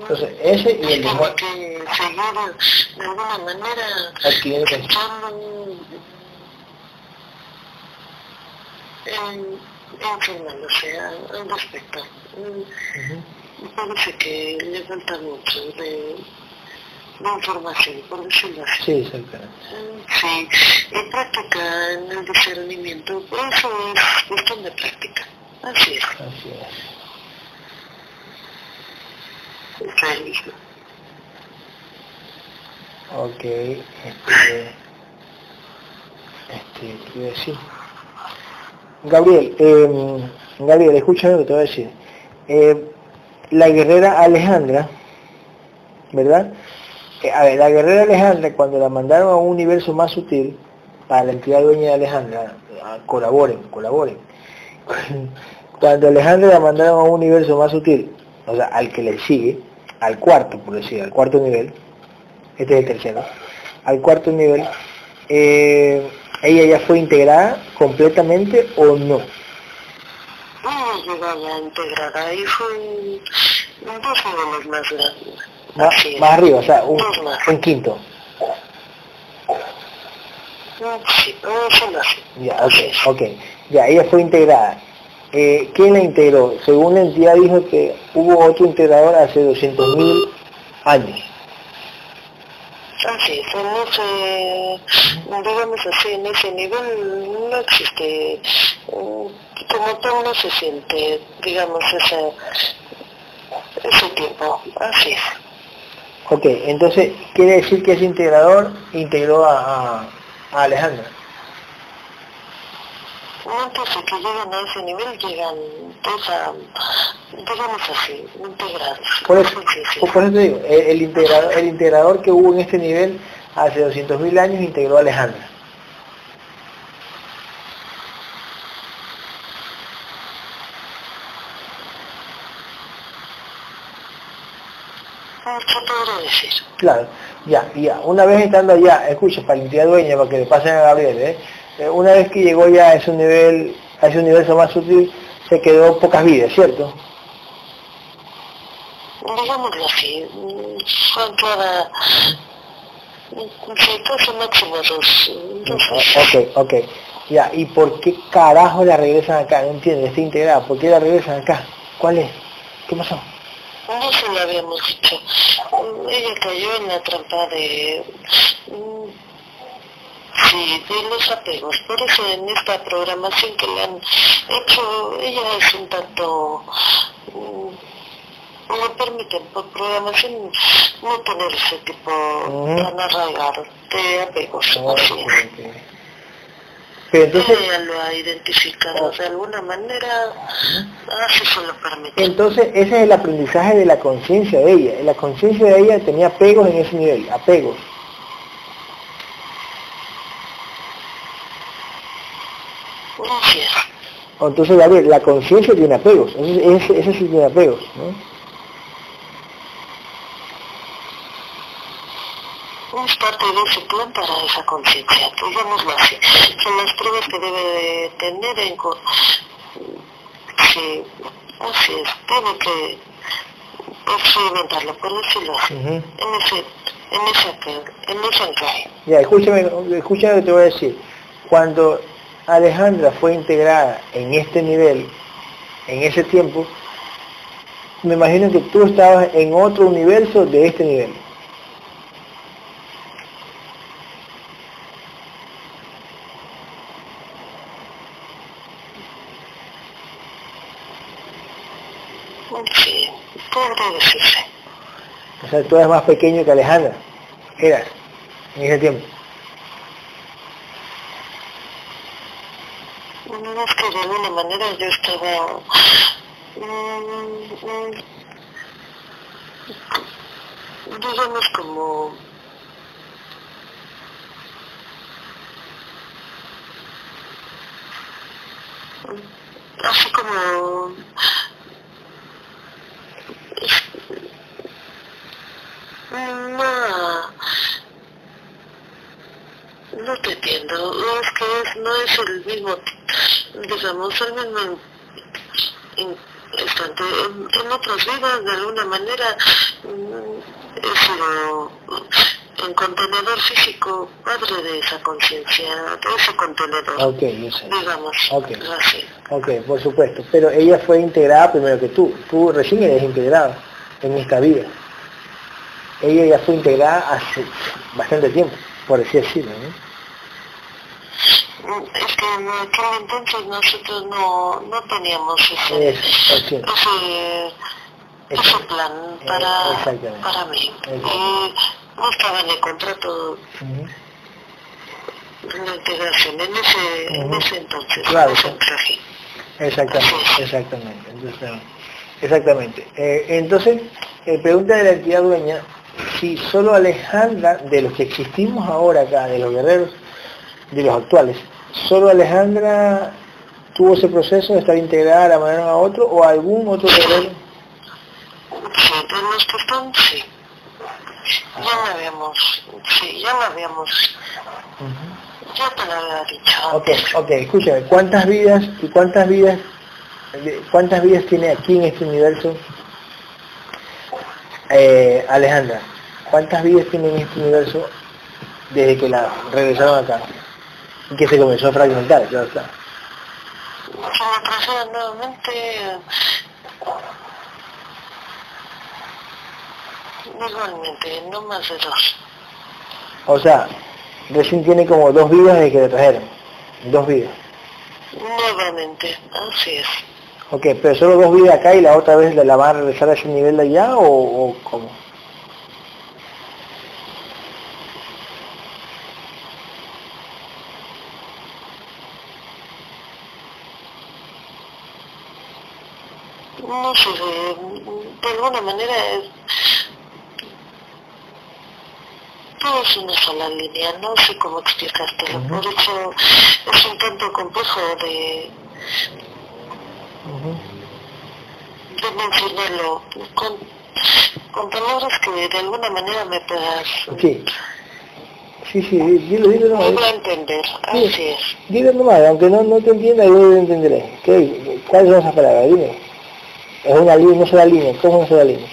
Entonces, ese y el de Juan- que seguir de alguna manera adquiriendo en, informándose al, al respecto. Ujú. Me parece que le falta mucho de, de información, por decirlo así. Sí, exactamente. Sí, y práctica en el discernimiento, por eso es cuestión de práctica. Así es. Así es. Sí. Ok, este, este, ¿qué a decir? Gabriel, eh, Gabriel, escúchame lo que te voy a decir. Eh, la guerrera Alejandra, ¿verdad? Eh, a ver, la guerrera Alejandra, cuando la mandaron a un universo más sutil, para la entidad dueña de Alejandra, ah, colaboren, colaboren. Cuando Alejandra la mandaron a un universo más sutil, o sea, al que le sigue, al cuarto, por decir, al cuarto nivel, este es el tercero, al cuarto nivel, eh, ¿ella ya fue integrada completamente o no? Un, más. Más, más arriba, o sea, un, un quinto. Sí. Ya, ok, Así es. ok. Ya, ella fue integrada. Eh, ¿Quién la integró? Según la entidad dijo que hubo otro integrador hace 200.000 años. Así es, en ese, digamos así, en ese nivel no existe, mm, como tal no se siente, digamos, ese, ese tiempo. Así es. Ok, entonces quiere decir que ese integrador integró a, a- a Alejandra. Que lleguen a ese nivel, llegan pues a, digamos así, integrados. Por eso, por eso digo, el, el integrador, el integrador que hubo en este nivel hace 200.000 años integró a Alejandra. ¿Qué podré decir? Claro, ya, ya. Una vez estando allá, escucha, para la entidad dueña, para que le pasen a Gabriel, ¿eh? eh, una vez que llegó ya a ese nivel, a ese universo más sutil, se quedó pocas vidas, ¿cierto? Digámoslo así, son cada... Se máximo dos. Ok, ok. Ya, ¿y por qué carajo la regresan acá? No entiendo, está integrada. ¿Por qué la regresan acá? ¿Cuál es? ¿Qué pasó? No se lo habíamos dicho. Ella cayó en la trampa de... mm, Sí, de los apegos. Por eso en esta programación que le han hecho, ella es un tanto... mm, No permiten por programación no tener ese tipo tan arraigado de apegos. Oh, Así. Pero entonces, ella lo ha identificado de alguna manera, así se lo permite. entonces ese es el aprendizaje de la conciencia de ella. La conciencia de ella tenía apegos en ese nivel, apegos. Entonces, Gabriel, la conciencia tiene apegos. Ese, ese, ese sí tiene apegos, ¿no? Es parte de ese plan para esa conciencia, digámoslo así. Son las pruebas que debe de tener en... Sí, así es, tiene que experimentarlo, por decirlo así. Ujú. En ese, en ese, en ese anclaje. Ya, escúchame, escúchame lo que te voy a decir. Cuando Alejandra fue integrada en este nivel, en ese tiempo, me imagino que tú estabas en otro universo de este nivel. Sí, podría decirse. O sea, tú eras más pequeño que Alejandra. Eras, en ese tiempo. No es que de alguna manera yo estaba... mm, mm, digamos como... Así como... No, no te entiendo. Es que es- no es el mismo, digamos, el mismo in- instante. En, en otras vidas, de alguna manera, he sido en contenedor físico padre de esa conciencia, de ese contenedor, Ok, sé. digamos, Ok. así. Ok, por supuesto. Pero ella fue integrada primero que tú. Tú recién eres integrado en esta vida. Ella ya fue integrada hace bastante tiempo, por así decirlo, ¿no? Mm, Es que en aquel entonces nosotros no, no teníamos ese, Es, es cierto. ese, ese Eso. plan Eh, para, para mí. Y no estaba en el contrato de la integración en ese, en Ujú. ese entonces, Claro, en ese sí. traje. Exactamente, exactamente. Entonces, exactamente. Eh, entonces, eh, pregunta de la entidad dueña, si solo Alejandra, de los que existimos ahora acá, de los guerreros, de los actuales, solo Alejandra tuvo ese proceso de estar integrada, la mandaron a otro, o algún otro guerrero. Sí, de. Ya lo habíamos, sí, ya lo habíamos, ya te lo había dicho. Ok, ok, escúchame, ¿cuántas vidas y cuántas vidas, de- cuántas vidas tiene aquí en este universo eh, Alejandra? ¿Cuántas vidas tiene en este universo desde que la regresaron acá? Y que se comenzó a fragmentar, claro está. Nuevamente, igualmente, no más de dos. O sea, recién tiene como dos vidas desde que la trajeron. Dos vidas. Nuevamente, así es. Ok, pero solo dos vidas acá y la otra vez la, van a regresar a ese nivel de allá o, o cómo? No sé, de, alguna manera es, todo es una sola línea, no sé cómo explicártelo, Ujú. por eso es un tanto complejo de, de mencionarlo con, con palabras que de alguna manera me puedas Sí. Sí, sí, dilo, dilo nomás. va a entender, así es. Dilo nomás, aunque no, no te entienda, yo lo entenderé. ¿Qué? ¿Cuáles son esas palabras? Dime. Es una línea, una sola línea. ¿Cómo una sola línea?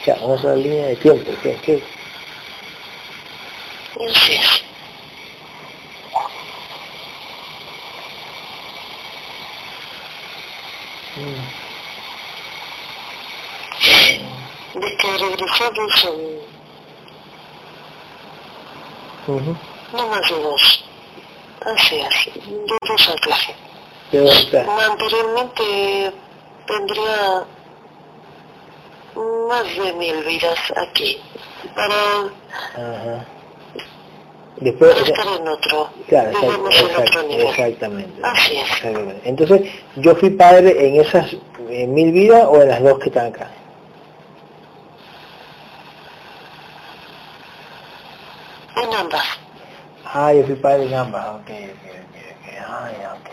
O sea, una sola línea de tiempo. ¿Qué? ¿Qué? Así es. De que regresamos en Ujú. no más de dos. Así es, de dos a clase. ¿Qué va a estar? Anteriormente tendría más de mil vidas aquí para Ajá. Después, estar en otro, claro, digamos exact- en otro exact- nivel. exactamente. Así es. Exactamente. Entonces, yo fui padre en esas eh, mil vidas o en las dos que están acá. En ambas. Ah, yo fui padre en ambas. Ok, ok, ok, ok,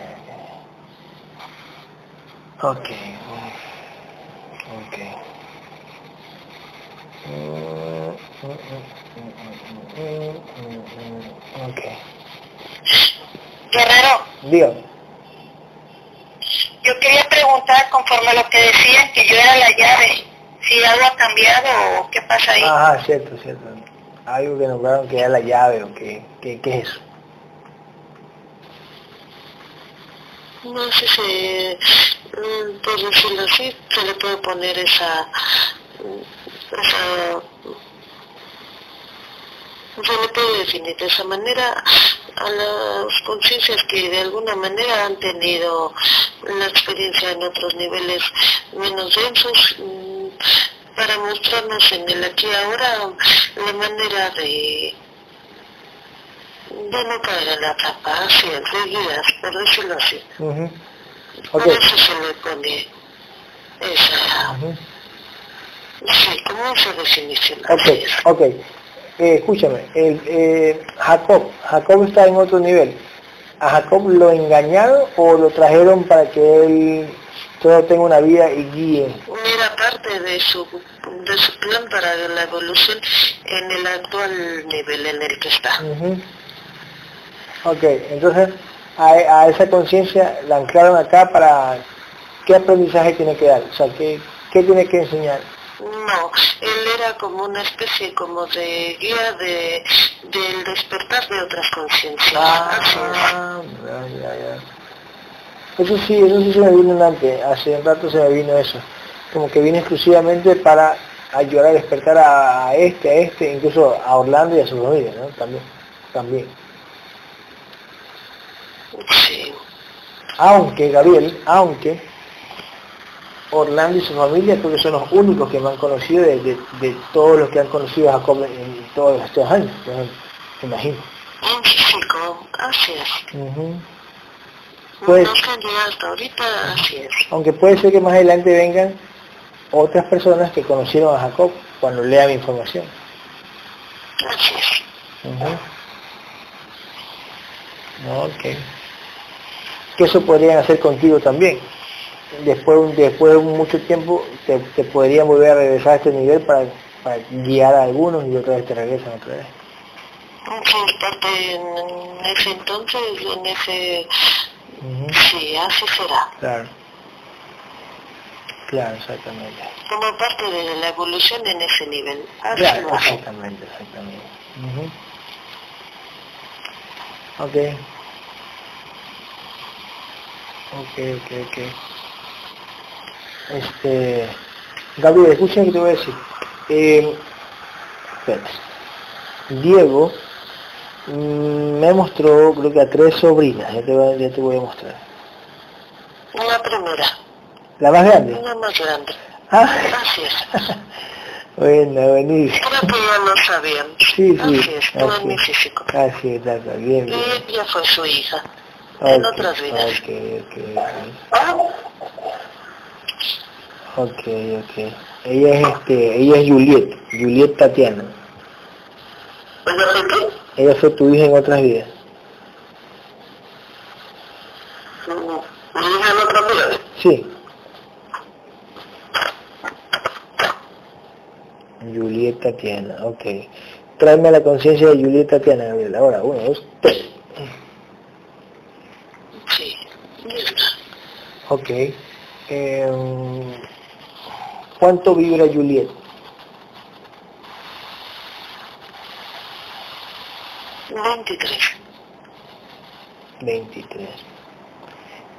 ok. Ok. Ok. Mm, mm, mm, mm, mm, mm, mm, Ok. Guerrero, Dígame. yo quería preguntar conforme a lo que decían que yo era la llave, si algo ha cambiado o qué pasa ahí. Ajá, cierto, cierto. Algo que nombraron que era la llave o que, que, ¿qué es eso? No sé si, mm, por decirlo así, se le puede poner esa, mm, esa, se le puede definir de esa manera a las conciencias que de alguna manera han tenido la experiencia en otros niveles menos densos, mm, para mostrarnos en el aquí y ahora la manera de de no caer en la es, de guías, por decirlo así. Ujú. Por eso se le pone esa. Sí, como esa definición. Ok, ok. Eh, escúchame, el, eh, Jacob, Jacob está en otro nivel. ¿A Jacob lo engañaron o lo trajeron para que él solo tenga una vida y guíe? Era parte de su, de su plan para la evolución en el actual nivel en el que está. Ujú. Ok, entonces a, a esa conciencia la anclaron acá para qué aprendizaje tiene que dar, o sea, qué, qué tiene que enseñar. No, él era como una especie como de guía de, del despertar de otras conciencias. Ah, ya, ya, ya. Eso sí, eso sí se me vino antes, hace un rato se me vino eso. Como que viene exclusivamente para ayudar a despertar a, a este, a este, incluso a Orlando y a su familia, ¿no? También, también. Sí. Aunque, Gabriel, aunque Orlando y su familia creo que son los únicos que me han conocido de, de, de todos los que han conocido a Jacob en, en todos estos años, me imagino. Un físico, así es. Ujú. Pues- no se han llegado hasta ahorita, así es. Aunque puede ser que más adelante vengan otras personas que conocieron a Jacob cuando lean mi información. Así es. Ujú. Ok. Que eso podrían hacer contigo también. Después, después de mucho tiempo te, te podrían volver a regresar a este nivel para, para guiar a algunos y otra vez te regresan otra vez. Sí, parte en ese entonces, en ese... Ujú. Sí, así será. Claro. Claro, exactamente. Como parte de la evolución en ese nivel. Así Claro, exactamente, exactamente. Ujú. Ok. Ok, ok, ok. Este... Gabriel, escucha lo que te voy a decir. Eh. Diego mm, me mostró, creo que a tres sobrinas, ya te, voy, ya te voy a mostrar. La primera, ¿La más grande? una más grande. Ah, Así es. <laughs> bueno, buenísimo. Creo que ya lo sabían. Sí, sí. Así es, todo así en mi físico. Así es, bien, bien. Y ella fue su hija. En otras vidas. Ok. Ok, ok. Ella es este, ella es Juliet, Juliet Tatiana. ¿Ella fue qué? Ella fue tu hija en otras vidas. ¿Mi hija en otra vida? Sí. Juliet Tatiana, ok. tráeme a la conciencia de Julieta Tatiana, Gabriel. Ahora, uno, dos, tres. Sí. Ok. Em, ¿Cuánto vibra Juliet? Veintitrés. 23.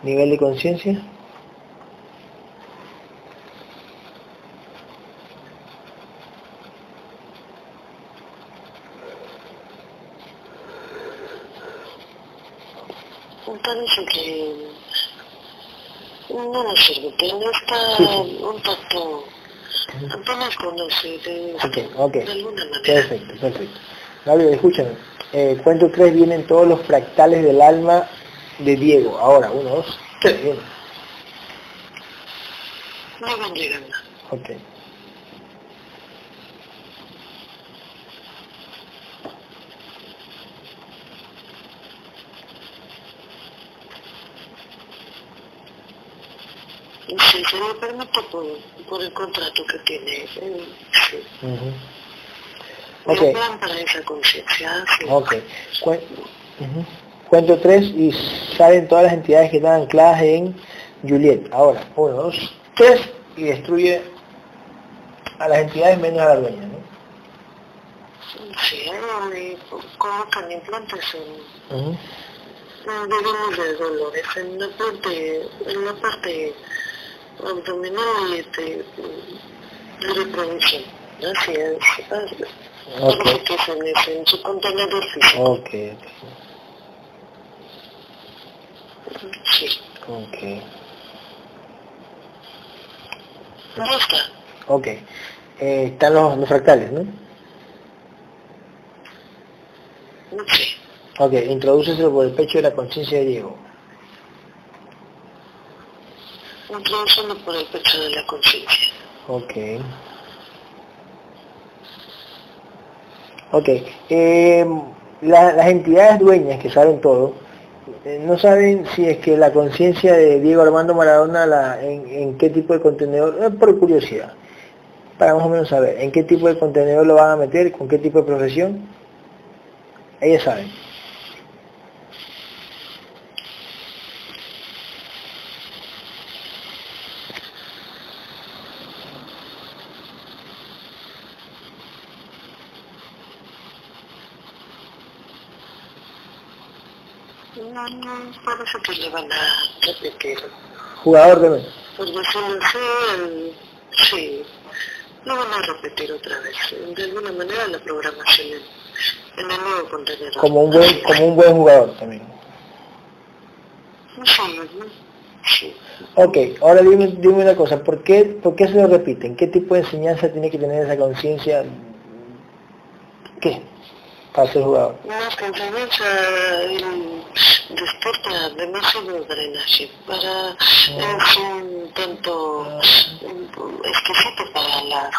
¿Nivel de conciencia? Que no me sirve, no está Sí, sí. un tanto, apenas conoce de, Ok, ok. de alguna manera. Perfecto, perfecto. Gabriel, escúchame. Eh, cuento tres vienen todos los fractales del alma de Diego. Ahora, uno, dos, tres. Bien. No van llegando. Ok. Si se lo permite por, por el contrato que tiene, eh, sí. Ujú. Un Ok, plan para esa conciencia, sí. ok. Cuento tres y salen todas las entidades que están ancladas en Juliet. Ahora, uno, dos, tres y destruye a las entidades menos a la dueña, ¿no? Sí, eh, colocan implantes en, Ujú. No, digamos de dolores en la parte, en la parte abdominal y este, de reproducción. Así es. así. Ok. Parece que son ese, en su contenedor físico. Ok, Sí. ok, está. Ok. Eh, están los, los fractales, ¿no? No sé. Ok, introdúceselo por el pecho de la conciencia de Diego. Introduciendo por el pecho de la conciencia. Ok. Ok. La- las entidades dueñas que saben todo, eh, no saben si es que la conciencia de Diego Armando Maradona, la, en, en qué tipo de contenedor, eh, por curiosidad, para más o menos saber, en qué tipo de contenedor lo van a meter, con qué tipo de profesión, ellas saben. No, no, parece que le van a repetir. Jugador de Por decirlo así, el- sí, lo van a repetir otra vez. De alguna manera la programación en, el nuevo contenedor. como un buen, como un buen jugador también. Sí, ¿no? sí. Ok, ahora dime, dime una cosa, ¿por qué, ¿por qué se lo repiten? ¿Qué tipo de enseñanza tiene que tener esa conciencia? ¿Qué? Para ser jugador. Que enseñanza, él despierta demasiado drenaje para es un tanto exquisito para las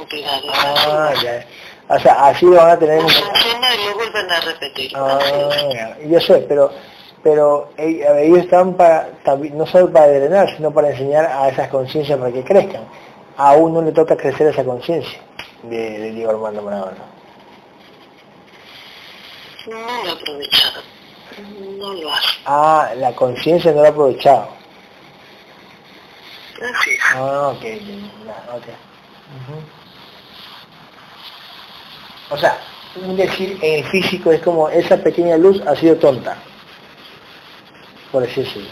entidades. Ah, ya. O sea, así lo van a tener. en- Funciona y lo vuelven a repetir. Ah, ya. yo sé, pero pero ellos están para, no solo para drenar, sino para enseñar a esas conciencias para que crezcan. A uno le toca crecer esa conciencia de, de Diego Armando Maradona. No lo he aprovechado. No lo hace. Ah, la conciencia no la ha aprovechado. Así es. Ah, ok, ok. Ujú. O sea, decir en el físico es como esa pequeña luz ha sido tonta, por así decirlo.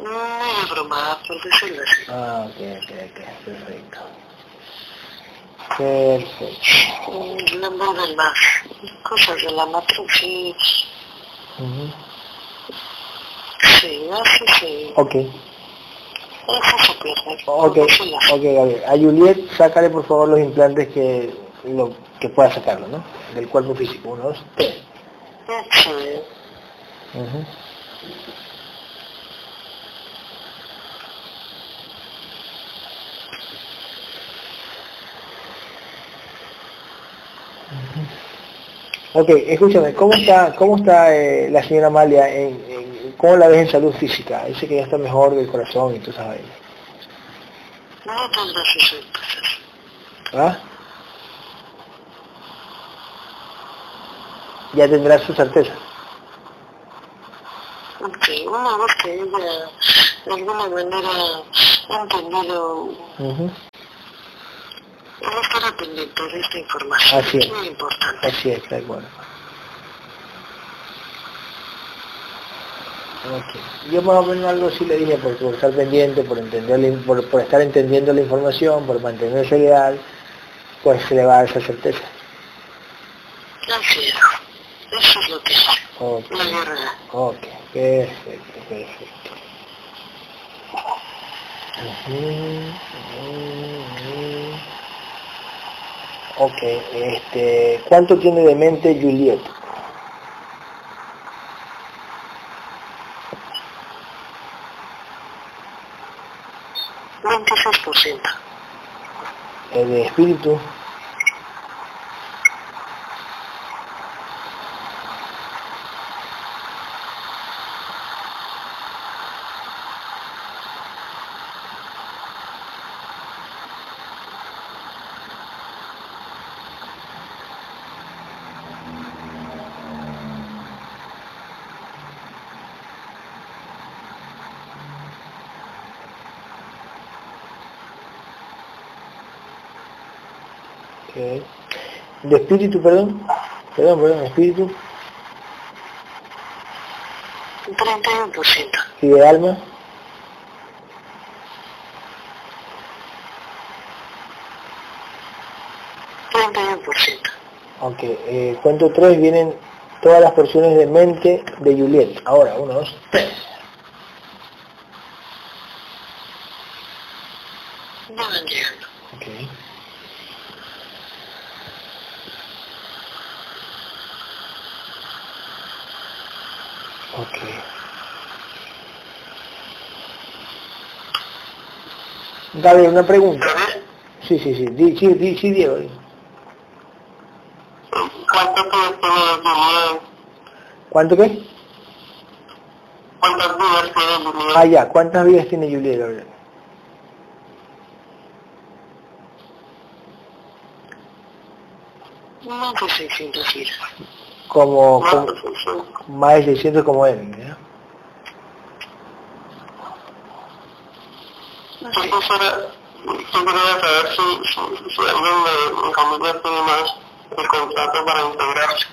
No es broma, por decirlo así. Ah, ok, ok, ok, perfecto. Perfecto. Mm, No mueven más cosas de la matriz, sí, Ujú. sí, así sí. Ok, Eso se pierde. ok, ok, Gabriel. A Juliet, sácale por favor los implantes que, lo, que pueda sacarlo, ¿no? Del cuerpo físico. Uno, dos, tres. Sí. Ujú. Ok, escúchame, ¿cómo está, cómo está eh, la señora Amalia? En, en- ¿Cómo la ves en salud física? Dice que ya está mejor del corazón y tú sabes. Muchas gracias. ¿Ah? ya tendrá su certeza. Sí, una vez que ella de alguna manera ha entendido. Él estará pendiente de esta información. Así es. muy importante. Así es, tal cual. Ok. Yo más o menos algo sí le dije por, por estar pendiente, por entender, por, por estar entendiendo la información, por mantenerse leal, pues se le va a dar esa certeza. Así es. Eso es lo que es. Ok, La guerra. ok, perfecto, perfecto. Ujú. Ok, este, ¿cuánto tiene de mente Juliet? Veintiséis por ciento. El espíritu, ok. De espíritu, perdón, perdón, perdón, espíritu, Treinta y un por ciento. y de alma, Treinta y un por ciento. ok, eh, cuento tres, vienen todas las porciones de mente de Juliet. Ahora, uno, dos, tres. Ya van llegando. Ok. Ok. Gabriel, una pregunta. Sí, sí, sí. Di, sí, di, sí, Diego. di. ¿Cuánto puede tener Julián? ¿Cuánto qué? ¿Cuántas vidas tiene Julián? Ah, ya. ¿Cuántas vidas tiene Juliet, Gabriel? Más de seiscientos vidas. Como, Más como- de 600. más de 600 como él, ¿no? Yo quisiera, yo quería saber si, si, si alguien de mi familia tiene más el contrato para integrarse.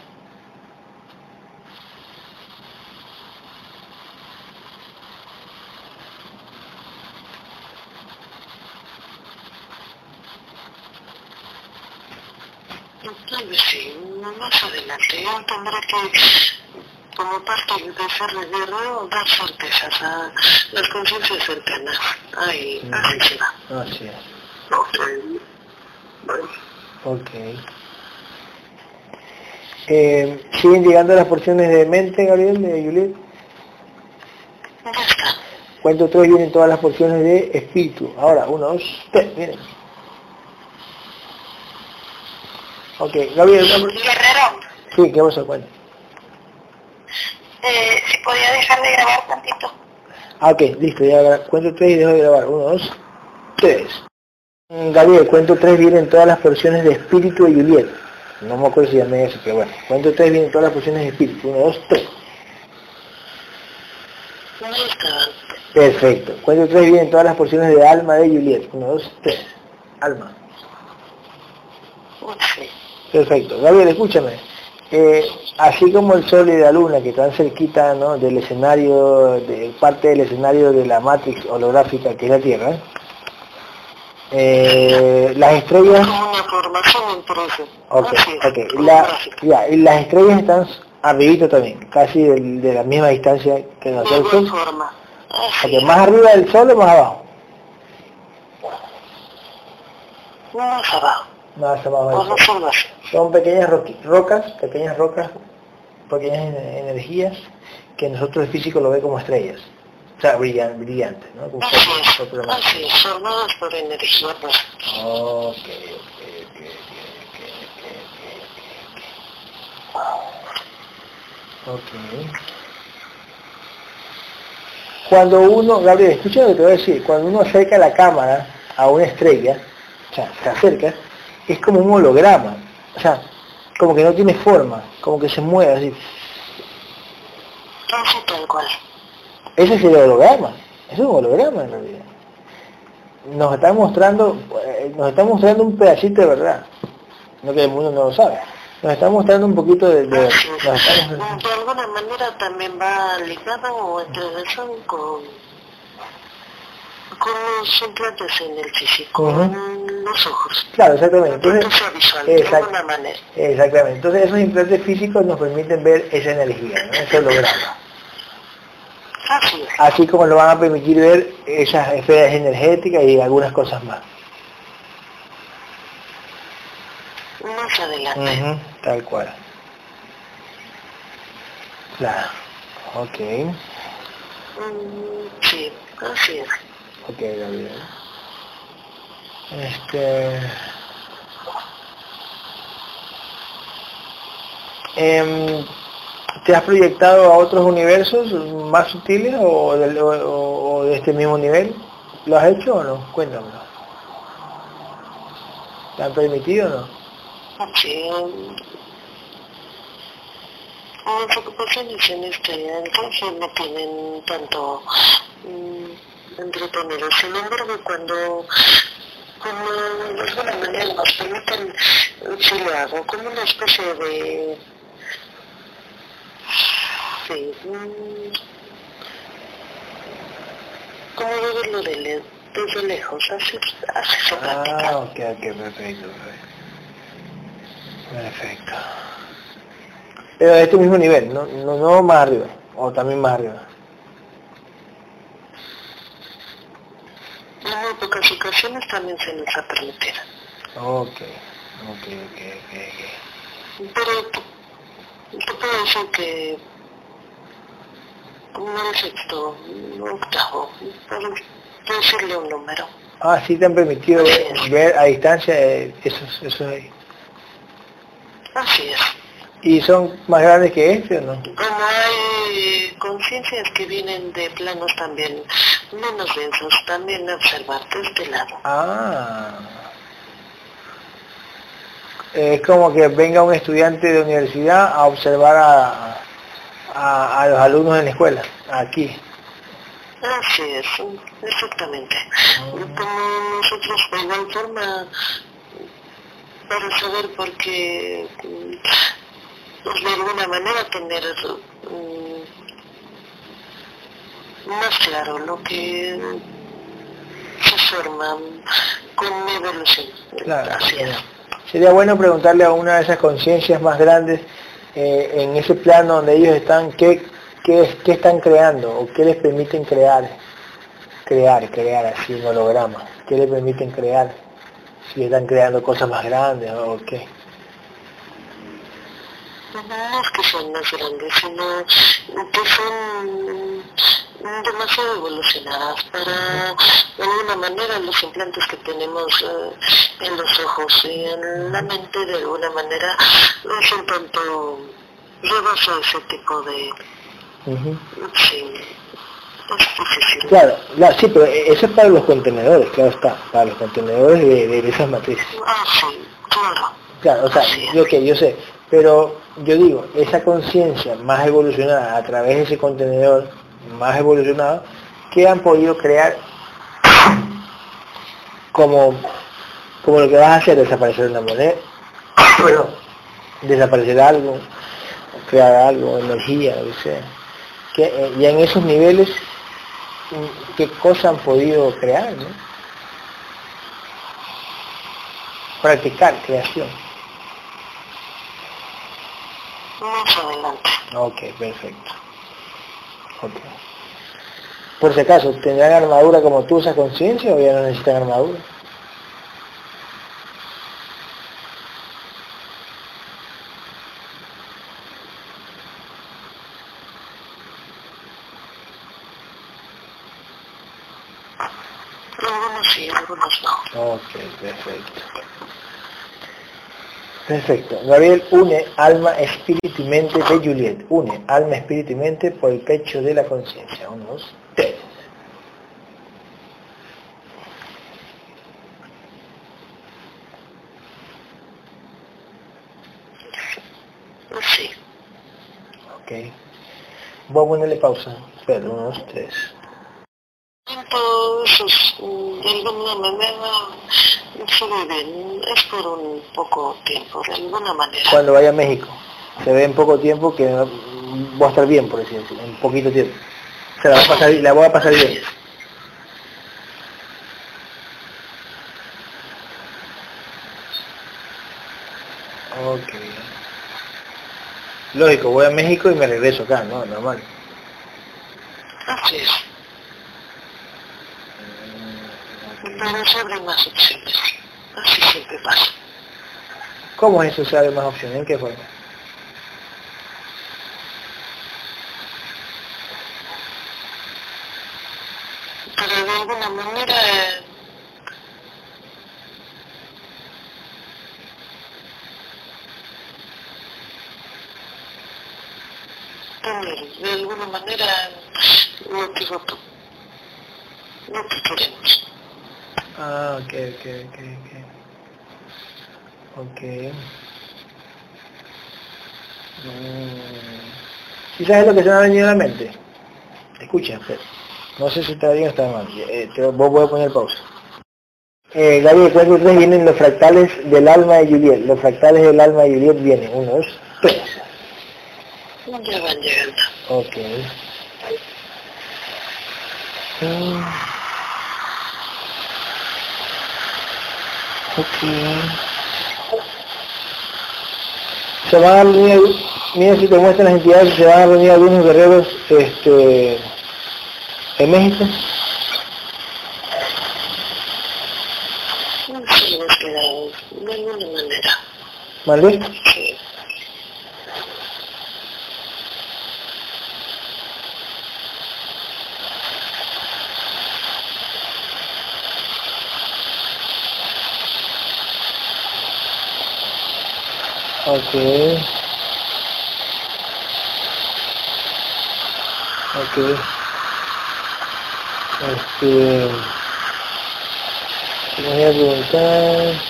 Tal vez sí, no más adelante. Yo tendré que, como parte de hacer la guerra, dar certezas a las conciencias cercanas. Ahí, así se va. Así es. Ok. Bueno. Eh, ¿Siguen llegando las porciones de mente, Gabriel, de Juliet? Ya está. Cuento tres, vienen todas las porciones de espíritu. Ahora, uno, dos, tres, miren. Ok, Gabriel, Guerrero, sí, ¿qué pasó? Cuenta. Eh, si podía dejar de grabar tantito. Ah, ok, listo, ya cuento tres y dejo de grabar. Uno, dos, tres. Mm, Gabriel, cuento tres, vienen todas las porciones de espíritu de Juliet. No me acuerdo si llamé eso, pero bueno. Cuento tres, vienen todas las porciones de espíritu. Uno, dos, tres. Perfecto. Cuento tres, vienen todas las porciones de alma de Juliet. Uno, dos, tres. Alma. Perfecto. Gabriel, escúchame. Eh, así como el Sol y la Luna, que están cerquita ¿no? del escenario, de parte del escenario de la Matrix holográfica que es la Tierra, eh, las estrellas, una formación entre eso. ok, Así es, ok, como la- gráfico. ya, y las estrellas están arribita también, casi del- de, la misma distancia que De nosotros. igual forma. Así Ok, más arriba del Sol o más abajo, Más abajo. Así. Son pequeñas rocas, pequeñas rocas, pequeñas en- energías que nosotros el físico lo ve como estrellas. O sea, brillan, brillantes, ¿no? Como Así es. Así es. Formadas por energía. Ok. Ok. Cuando uno, Gabriel, escucha lo que te voy a decir, cuando uno acerca la cámara a una estrella, o sea, se acerca, es como un holograma. O sea, como que no tiene forma, como que se mueve así. Tal cual. Ese es el holograma, es un holograma en realidad. Nos está mostrando, eh, nos está mostrando un pedacito de verdad, no que el mundo no lo sabe. Nos está mostrando un poquito de, de, estamos- De alguna manera también va ligado o entre razón con, con los implantes en el físico, los ojos. Claro, exactamente. Entonces, visual, exact- manera. exactamente. Entonces esos implantes físicos nos permiten ver esa energía, ¿no? ese holograma. Así es. Así como nos van a permitir ver esas esferas energéticas y algunas cosas más. Más adelante. Tal cual. Claro. Ok. Mm, sí, así es. Ok, Gabriel. Este... Em, ¿Te has proyectado a otros universos más sutiles o, del- o- de este mismo nivel? ¿Lo has hecho o no? Cuéntamelo. ¿Te han permitido o no? Sí. mm, Las ocupaciones en este entonces no tienen tanto mm, entretenido. Sin embargo, cuando, cuando de alguna manera nos permiten, sí lo hago, como una especie de... Sí, como de verlo de le- desde lejos, se practica. Ah, ok, ok, perfecto. Perfecto. Pero de este mismo nivel, no, no, no más arriba, o también más arriba. En muy pocas ocasiones también se nos ha permitido. Ok, ok, ok, ok. Pero te, puedo decir que como el sexto, octavo, por decirle un número. Ah, sí te han permitido ver, ver a distancia eh, esos, esos ahí. Así es. ¿Y son más grandes que este o no? Como hay conciencias que vienen de planos también menos densos, también observar de este lado. Ah. Es como que venga un estudiante de universidad a observar a, a, a los alumnos en la escuela, aquí. Así es, exactamente. Como nosotros de igual forma, para saber por qué, mm, pues de alguna manera tener mm, más claro lo que se forma con mi evolución. Claro. Así es. Sería bueno preguntarle a una de esas conciencias más grandes eh, en ese plano donde ellos están, ¿qué, qué, qué están creando o qué les permiten crear? Crear, crear así un holograma. ¿Qué les permiten crear? Si están creando cosas más grandes o qué. No es que sean más grandes, sino que son demasiado evolucionadas para, de alguna manera, los implantes que tenemos eh, en los ojos y en la mente, de alguna manera, es un tanto rebasa ese tipo de... Ujú. Sí, es difícil. Claro, claro, sí, pero eso es para los contenedores, claro está, para los contenedores de, de esas matrices. Ah, sí, claro. Claro, o sea, yo que yo sé, pero yo digo, esa conciencia más evolucionada a través de ese contenedor más evolucionado, que han podido crear como, como lo que vas a hacer, desaparecer una moneda, <coughs> bueno, desaparecer algo, crear algo, energía, lo que sea. Que, eh, y en esos niveles, ¿qué cosas han podido crear? ¿no? Practicar creación. Más adelante. Ok, perfecto. Por si acaso, ¿tendrán armadura como tú esa conciencia o ya no necesitan armadura? Algunos sí, algunos no. Ok, perfecto. Perfecto. Gabriel une alma, espíritu y mente de Juliet. Une alma, espíritu y mente por el pecho de la conciencia. Uno, dos, tres. Sí. Ok. Voy a ponerle pausa. Espera, uno, dos, tres. Entonces, de alguna manera, se deben, es por un poco tiempo, de alguna manera. Cuando vaya a México. Se ve en poco tiempo que voy a estar bien, por decir así, en poquito tiempo. Se la voy a pasar, la voy a pasar bien. Ok. Lógico, voy a México y me regreso acá, ¿no? Normal. Así es. Pero se abren más opciones. Así siempre pasa. ¿Cómo es eso se abre más opciones? ¿En qué forma? Pero de alguna manera, eh, de alguna manera lo que lo que queremos. Ah, ok, ok, ok, ok. Ok. Mm. ¿Sí sabes lo que se me ha venido a la mente? Escucha, Fer. no sé si está bien o está mal. Eh, te, vos voy a poner pausa. Eh, Gabriel, ¿cuántos tres vienen los fractales del alma de Juliet? Los fractales del alma de Juliet vienen. Uno, dos, tres. Ya van llegando. Ok. Mm. Se van a reunir, mira si te muestran las entidades, se van a reunir algunos guerreros este, en México. No de alguna manera. ¿Vale? Sí. Ok. Ok. Este... te voy a preguntar...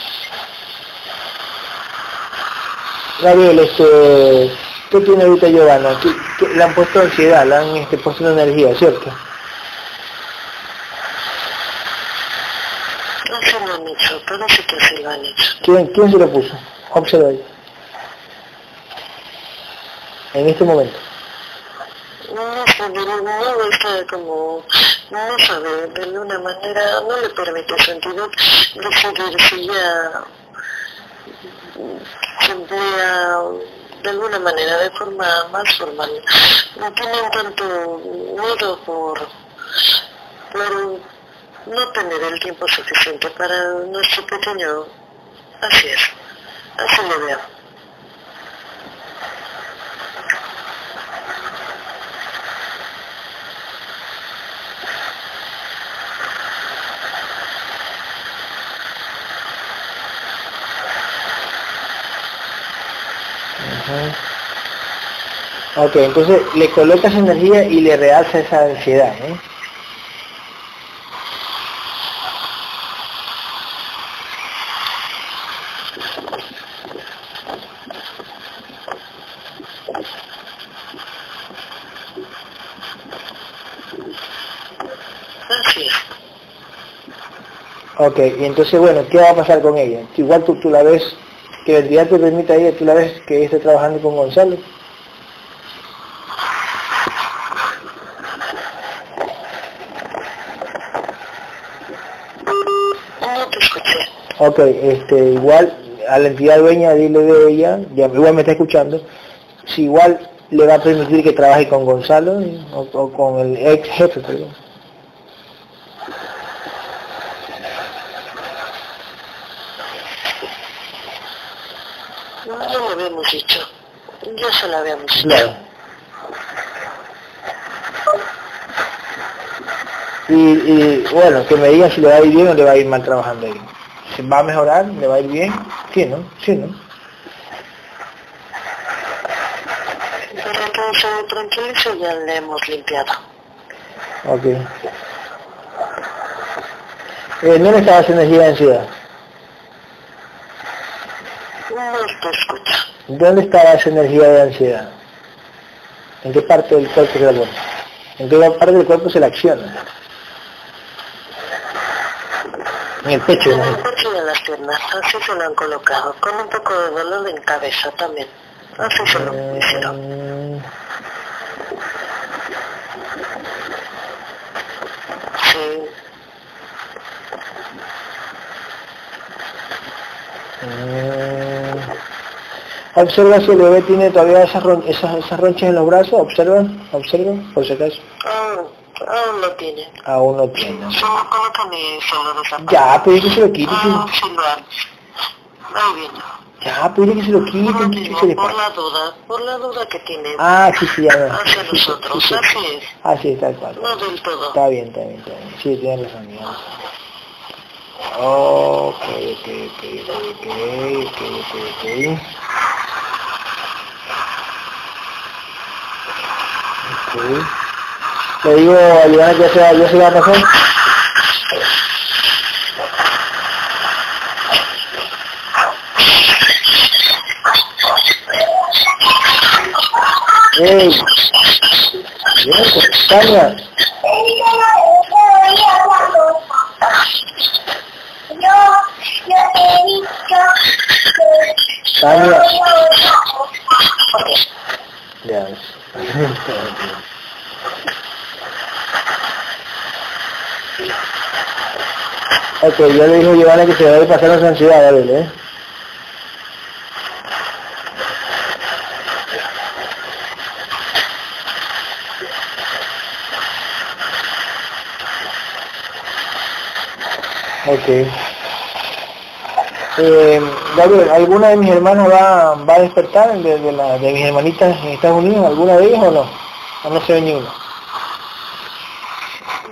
Gabriel, este... ¿Qué tiene ahorita Giovanna? ¿Qué- qué- Le han puesto ansiedad, le han este, puesto una energía, ¿cierto? No lo han hecho, pero sí que se lo han hecho. ¿Quién, quién se lo puso? Observa ahí. En este momento. No sé, pero no está como, no sabe, de alguna manera no le permite sentido de seguir si ya se emplea de alguna manera, de forma más formal. No tienen tanto miedo por, por no tener el tiempo suficiente para nuestro pequeño. Así es, así lo veo. Ajá. Ok, entonces le colocas energía y le realza esa ansiedad, es. Ok, y entonces, bueno, ¿qué va a pasar con ella? Igual tú la ves, que el día te permita a ella, tú la ves que esté trabajando con Gonzalo. No te escuché. Ok, este, igual a la entidad dueña, dile de ella, ya, igual me está escuchando, si igual le va a permitir que trabaje con Gonzalo o, o con el ex jefe, perdón. No, no lo habíamos dicho. Ya se lo habíamos dicho. Claro. Y, y, bueno, que me diga si le va a ir bien o le va a ir mal trabajando ahí. Si va a mejorar, le va a ir bien, sí, ¿no? Sí, ¿no? Para que se tranquilice ya le hemos limpiado. Ok. Eh, ¿Dónde estaba esa energía ansiedad? Te escucha. ¿Dónde está esa energía de ansiedad? ¿En qué parte del cuerpo se la pone? ¿En qué parte del cuerpo se la acciona? En el pecho, En el pecho de las piernas, así se lo han colocado, con un poco de dolor en cabeza también. Así se lo hicieron. Mm, Sí, mm. Observa si el bebé tiene todavía esas, ron- esas, esas ronchas en los brazos, observa, observa, por si acaso. aún, aún lo tiene. Aún no tiene. Ya, pero que se lo quite, Ah, ya, pero que se lo quite, Por, ¿qué se le por pasa? la duda, por la duda que tiene Ah, sí, sí, ya no. hacia nosotros, sí, sí. así es, Así está, tal cual. no del todo. Está bien, está bien, está bien. Sí, tienes razón, ya. Ok, ok, ok, ok, ok, ok, ok. Ok. Le digo a Ivana que ya se va, ya se va mejor. ¡Ey! Bien, Tania. Tania. Ya ok, yo le digo a que se debe pasar la ansiedad, dale, ¿eh? Ok. Eh, Gabriel, ¿alguna de mis hermanas va, va a despertar de, de, la, de mis hermanitas en Estados Unidos? ¿Alguna de ellas o no? ¿O no se ve ni una?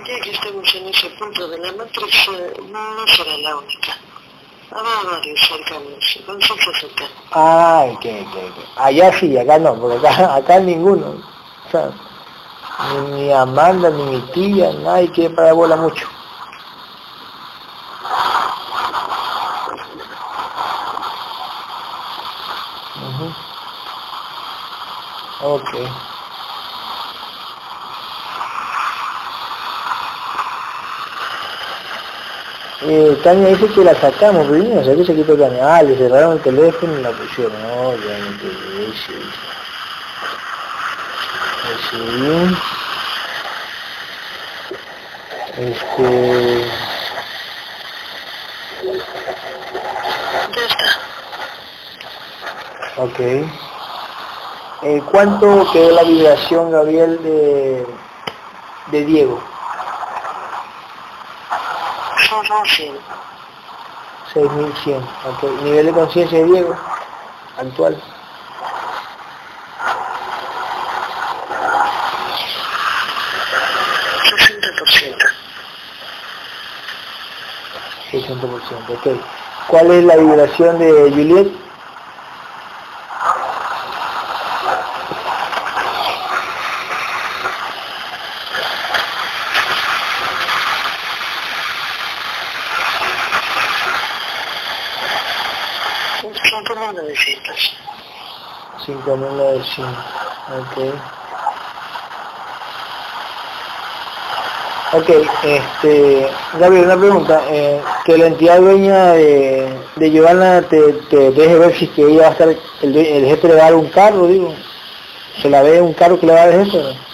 Ya que estamos en ese punto de la Matrix, eh, no será la única. Habrá varios cercanos, conceptos cercanos. Ah, ok, ok, ok. Allá sí, acá no, porque acá, <laughs> acá ninguno. O sea, ni, ni Amanda, ni mi tía, nadie quiere parar bola mucho. Ok. Eh, Tania dice que la sacamos, pero yo no sé qué se quitó Tania. Ah, le cerraron el teléfono y la pusieron. No, ya no te. Este... Ya está. Ok. Eh, ¿Cuánto quedó la vibración, Gabriel, de, de Diego? Son son 100. 6100. Ok. ¿Nivel de conciencia de Diego? Actual. ciento 60%. Ok. ¿Cuál es la vibración de Juliet? Cinco mil novecientos. 5900. Ok. Este, Gabriel, una pregunta, eh, que la entidad dueña de, de Giovanna te, deje ver si que ella va a estar, el, el jefe le va a dar un carro, digo, ¿se la ve un carro que le va a dar el jefe? no?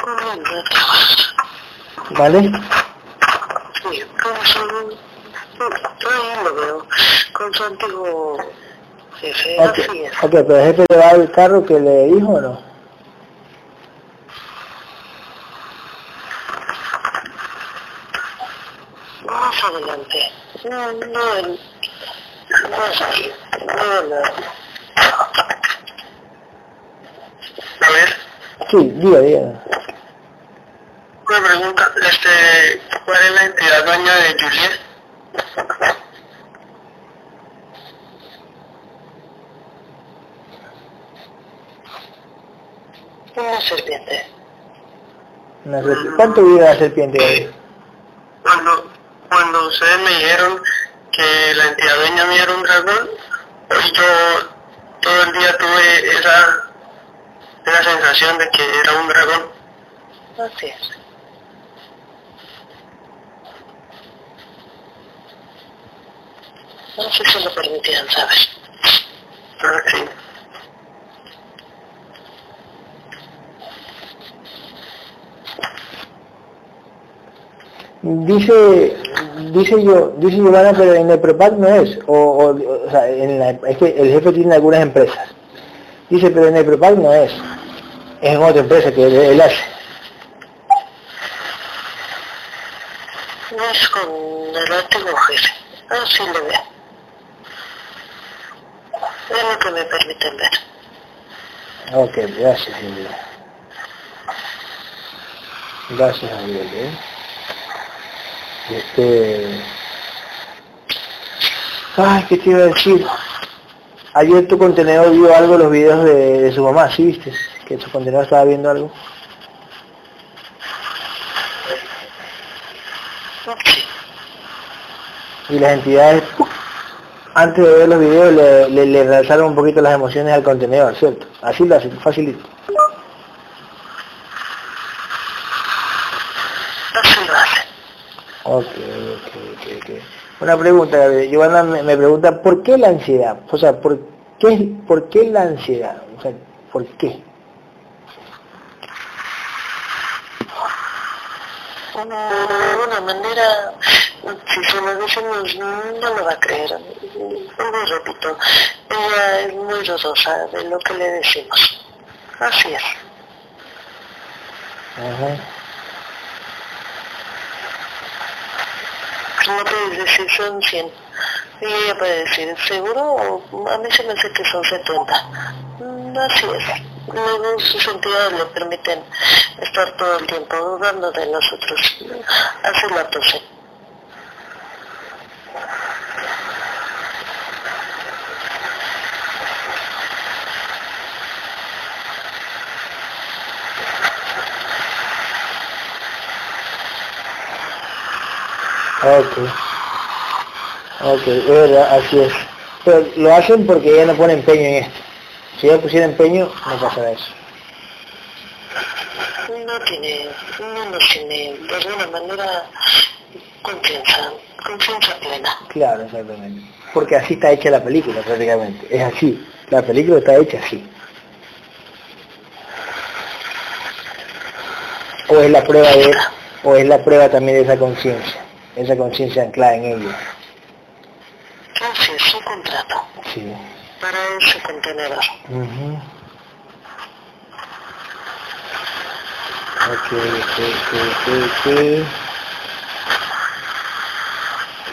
Con el rato. ¿Vale? Sí, con su... Todavía lo veo. Con su antiguo jefe. Ok, Así es. ok, pero el jefe le va el carro que le dijo o no? Más adelante. No, no, no. No, no. A ver, Sí, diga, diga. Una pregunta, este, ¿cuál es la entidad dueña de Juliet? Una serpiente. Una serp- ¿Cuánto vive la serpiente? Gabriel? Bueno, me dijeron que la entidad dueña mía era un dragón, hoy yo todo el día tuve esa, esa sensación de que era un dragón. Así es. No sé si lo permitían, ¿sabes? Ah, sí. Dice, dice yo, dice Giovanna, pero en el Prepac no es, o, o, o sea, en la, es que el jefe tiene algunas empresas. Dice, pero en el Prepac no es, es en otra empresa que él, él hace. No es con el antiguo jefe. Así lo veo. Es lo que me permiten ver. Ok, gracias, Julia. Gracias, Julia. ¿eh? Este... Ay, ¿qué te iba a decir? Ayer tu contenedor vio algo los videos de, de su mamá, ¿sí viste? Que tu contenedor estaba viendo algo. Y las entidades, ¡puf! Antes de ver los videos, le, le, le realzaron un poquito las emociones al contenedor, ¿cierto? Así lo hacen, facilito. Así lo hacen. Ok, ok, ok, ok. Una pregunta, Giovanna me, me pregunta, ¿por qué la ansiedad? O sea, ¿por qué, ¿por qué la ansiedad? O sea, ¿por qué? De alguna manera, si se lo decimos, no lo va a creer. Como repito, ella es muy dudosa de lo que le decimos. Así es. Ajá. No puedes decir son 100. Y ella puede decir, ¿seguro? A mí se me hace que son 70. Mm, Así es. Luego sus entidades le permiten estar todo el tiempo dudando de nosotros. Así la tosen. Ok. Ok, es verdad, así es. Pero lo hacen porque ella no pone empeño en esto. Si ella pusiera empeño, no pasará eso. No tiene, no nos tiene de alguna manera confianza, confianza plena. Claro, exactamente. Porque así está hecha la película prácticamente. Es así. La película está hecha así. O es la prueba de, o es la prueba también de esa conciencia, esa conciencia anclada en ella. Su contrato Sí. para ese contenedor. Ujú. Ok, ok, ok, ok, ok.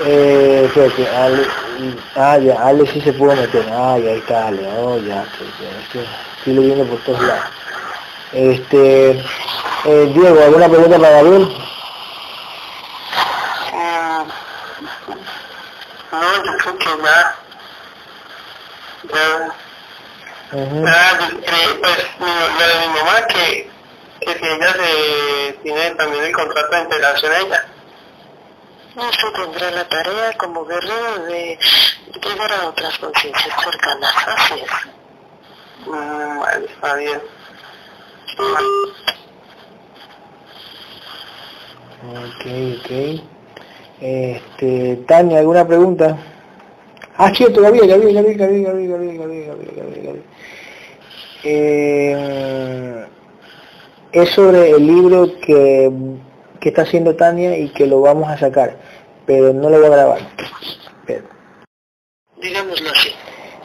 Eh, espérate, Ale, ah, ya, Ale sí se pudo meter. Ah, ya ahí está Ale, oh, ya, es que estoy leyendo por todos lados. Este, eh, Diego, ¿alguna pregunta para Gabriel? Mm, No, yo creo que ya. Ujú. Ah, eh, pues mi- la de mi mamá que, que si ella se tiene también el contrato de integración a ella. Usted tendrá la tarea como guerrero de llegar a otras conciencias cercanas. Así es. Mm, vale, está bien. Ok, ok. Este, Tania, ¿alguna pregunta? Ah, cierto, Gabriel, Gabriel, Gabriel, Gabriel, Gabriel, Gabriel, Gabriel, Gabriel, Gabriel, Gabriel. Eh, es sobre el libro que, que está haciendo Tania y que lo vamos a sacar, pero no lo voy a grabar. Pero Digámoslo así.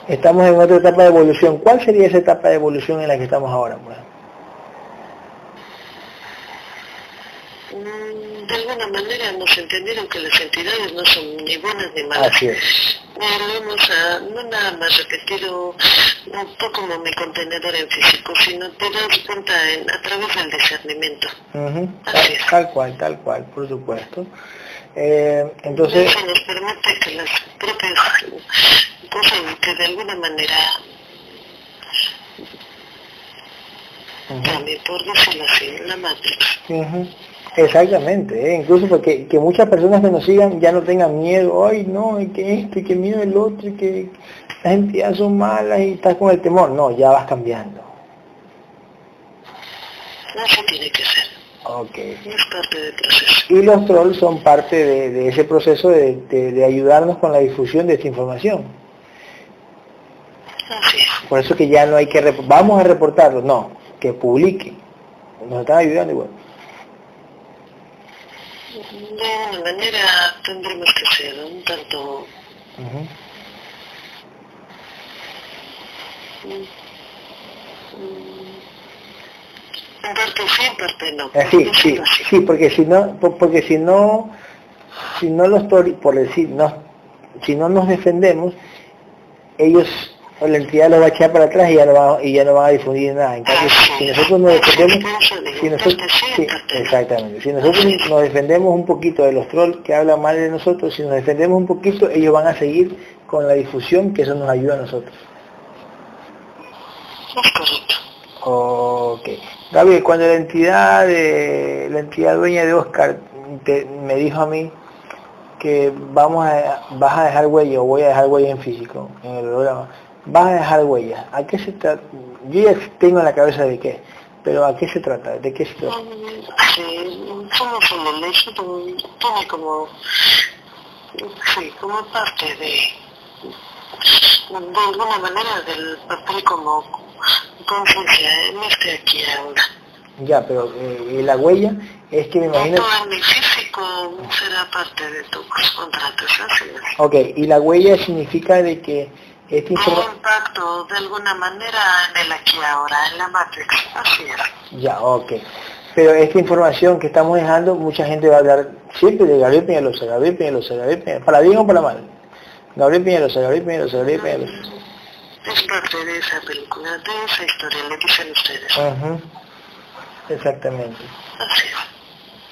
estamos en otra etapa de evolución. ¿Cuál sería esa etapa de evolución en la que estamos ahora? pues? Mm, De alguna manera hemos entendido que las entidades no son ni buenas ni malas. Así es. Eh, lo hemos ah, no nada más repetido un poco como mi contenedor en físico, sino te das cuenta en- a través del discernimiento. Ujú, Así Tal, es. tal cual, tal cual, por supuesto. Eh, entonces, Eso nos permite que las propias cosas que de alguna manera ujú, cambien, por decirlo así, la matrix. ujú. Exactamente, ¿eh? incluso porque que muchas personas que nos sigan ya no tengan miedo, ay no, y que esto, y que miedo el otro, y que las entidades son malas y estás con el temor, no, ya vas cambiando. Eso tiene que ser. Ok. Es parte del proceso. Y los trolls son parte de, de ese proceso de, de- de ayudarnos con la difusión de esta información. Así es. Por eso que ya no hay que, vamos a reportarlo, no, que publiquen. Nos están ayudando igual. De alguna manera tendremos que ser un tanto... Mm, En parte sí, en parte no. Eh, Sí, sí, así. sí, porque si no, po- porque si no, si no los por decir, no, si no nos defendemos, ellos o la entidad lo va a echar para atrás y ya no va, y ya no van a difundir nada. En cambio, si nosotros nos defendemos, si nosotros, sí, exactamente, si nosotros nos defendemos un poquito de los trolls que hablan mal de nosotros, si nos defendemos un poquito, ellos van a seguir con la difusión que eso nos ayuda a nosotros. Es correcto. Ok. Cuando la entidad de la entidad dueña de Oscar te- me dijo a mí que vamos a vas a dejar huella o voy a dejar huella en físico en el programa, vas a dejar huella. ¿A qué se trata? Yo ya tengo en la cabeza de qué, pero ¿a qué se trata? ¿De qué se trata? Sí, hecho tiene como, sí, como parte de, de alguna manera del papel como conciencia en este aquí ahora. Ya, pero eh, la huella es que me imagino. Todo en mi físico será parte de tus contratos, así es. Ok, y la huella significa de que información. impacto de alguna manera en el aquí ahora, en la Matrix, <laughs> así es. Ya, ok. Pero esta información que estamos dejando, mucha gente va a hablar siempre de Gabriel Peñalosa, Gabriel Peñalosa, Gabriel Peñalosa, para bien o para mal. Gabriel Peñalosa, Gabriel Peñalosa, Gabriel Peñalosa. Es parte de esa película, de esa historia, le dicen ustedes. Ujú. Exactamente. Así es.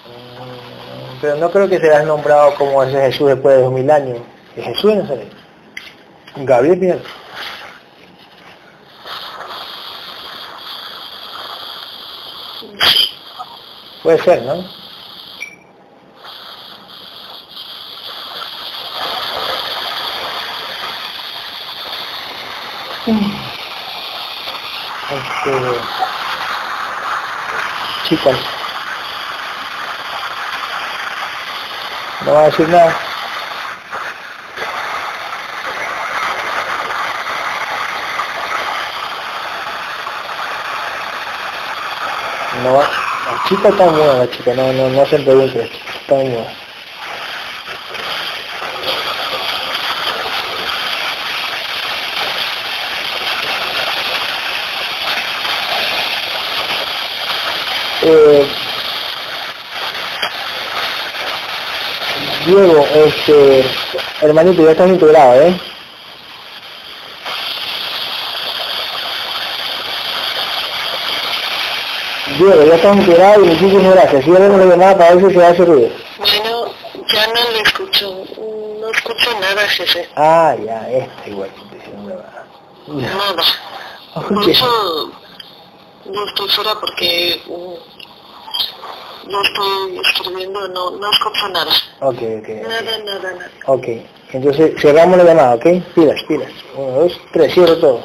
Mm, Pero no creo que serás nombrado como ese Jesús después de dos mil años. Es Jesús de Nazaret. Gabriel Peñalosa. Puede ser, ¿no? Este, no va a decir nada. No la chica está muda, la chica, no, no, no hacen preguntas, está muda. Eh, Diego, este, hermanito, ya estás integrado, ¿eh? Diego, ya estás integrado y muchísimas gracias. Sígueme la llamada para ver si se hace ruido. Bueno, ya no le escucho, no escucho nada, jefe. Ah, ya, esta igual. diciendo huevada. Ya. Nada. Por <laughs> Ok. eso no estoy fuera porque mm, no estoy escribiendo, no, no escucho nada. Ok, ok. Nada, nada, nada. Ok, entonces cerramos la llamada, ¿ok? Pilas, pilas. Uno, dos, tres, cierro todo.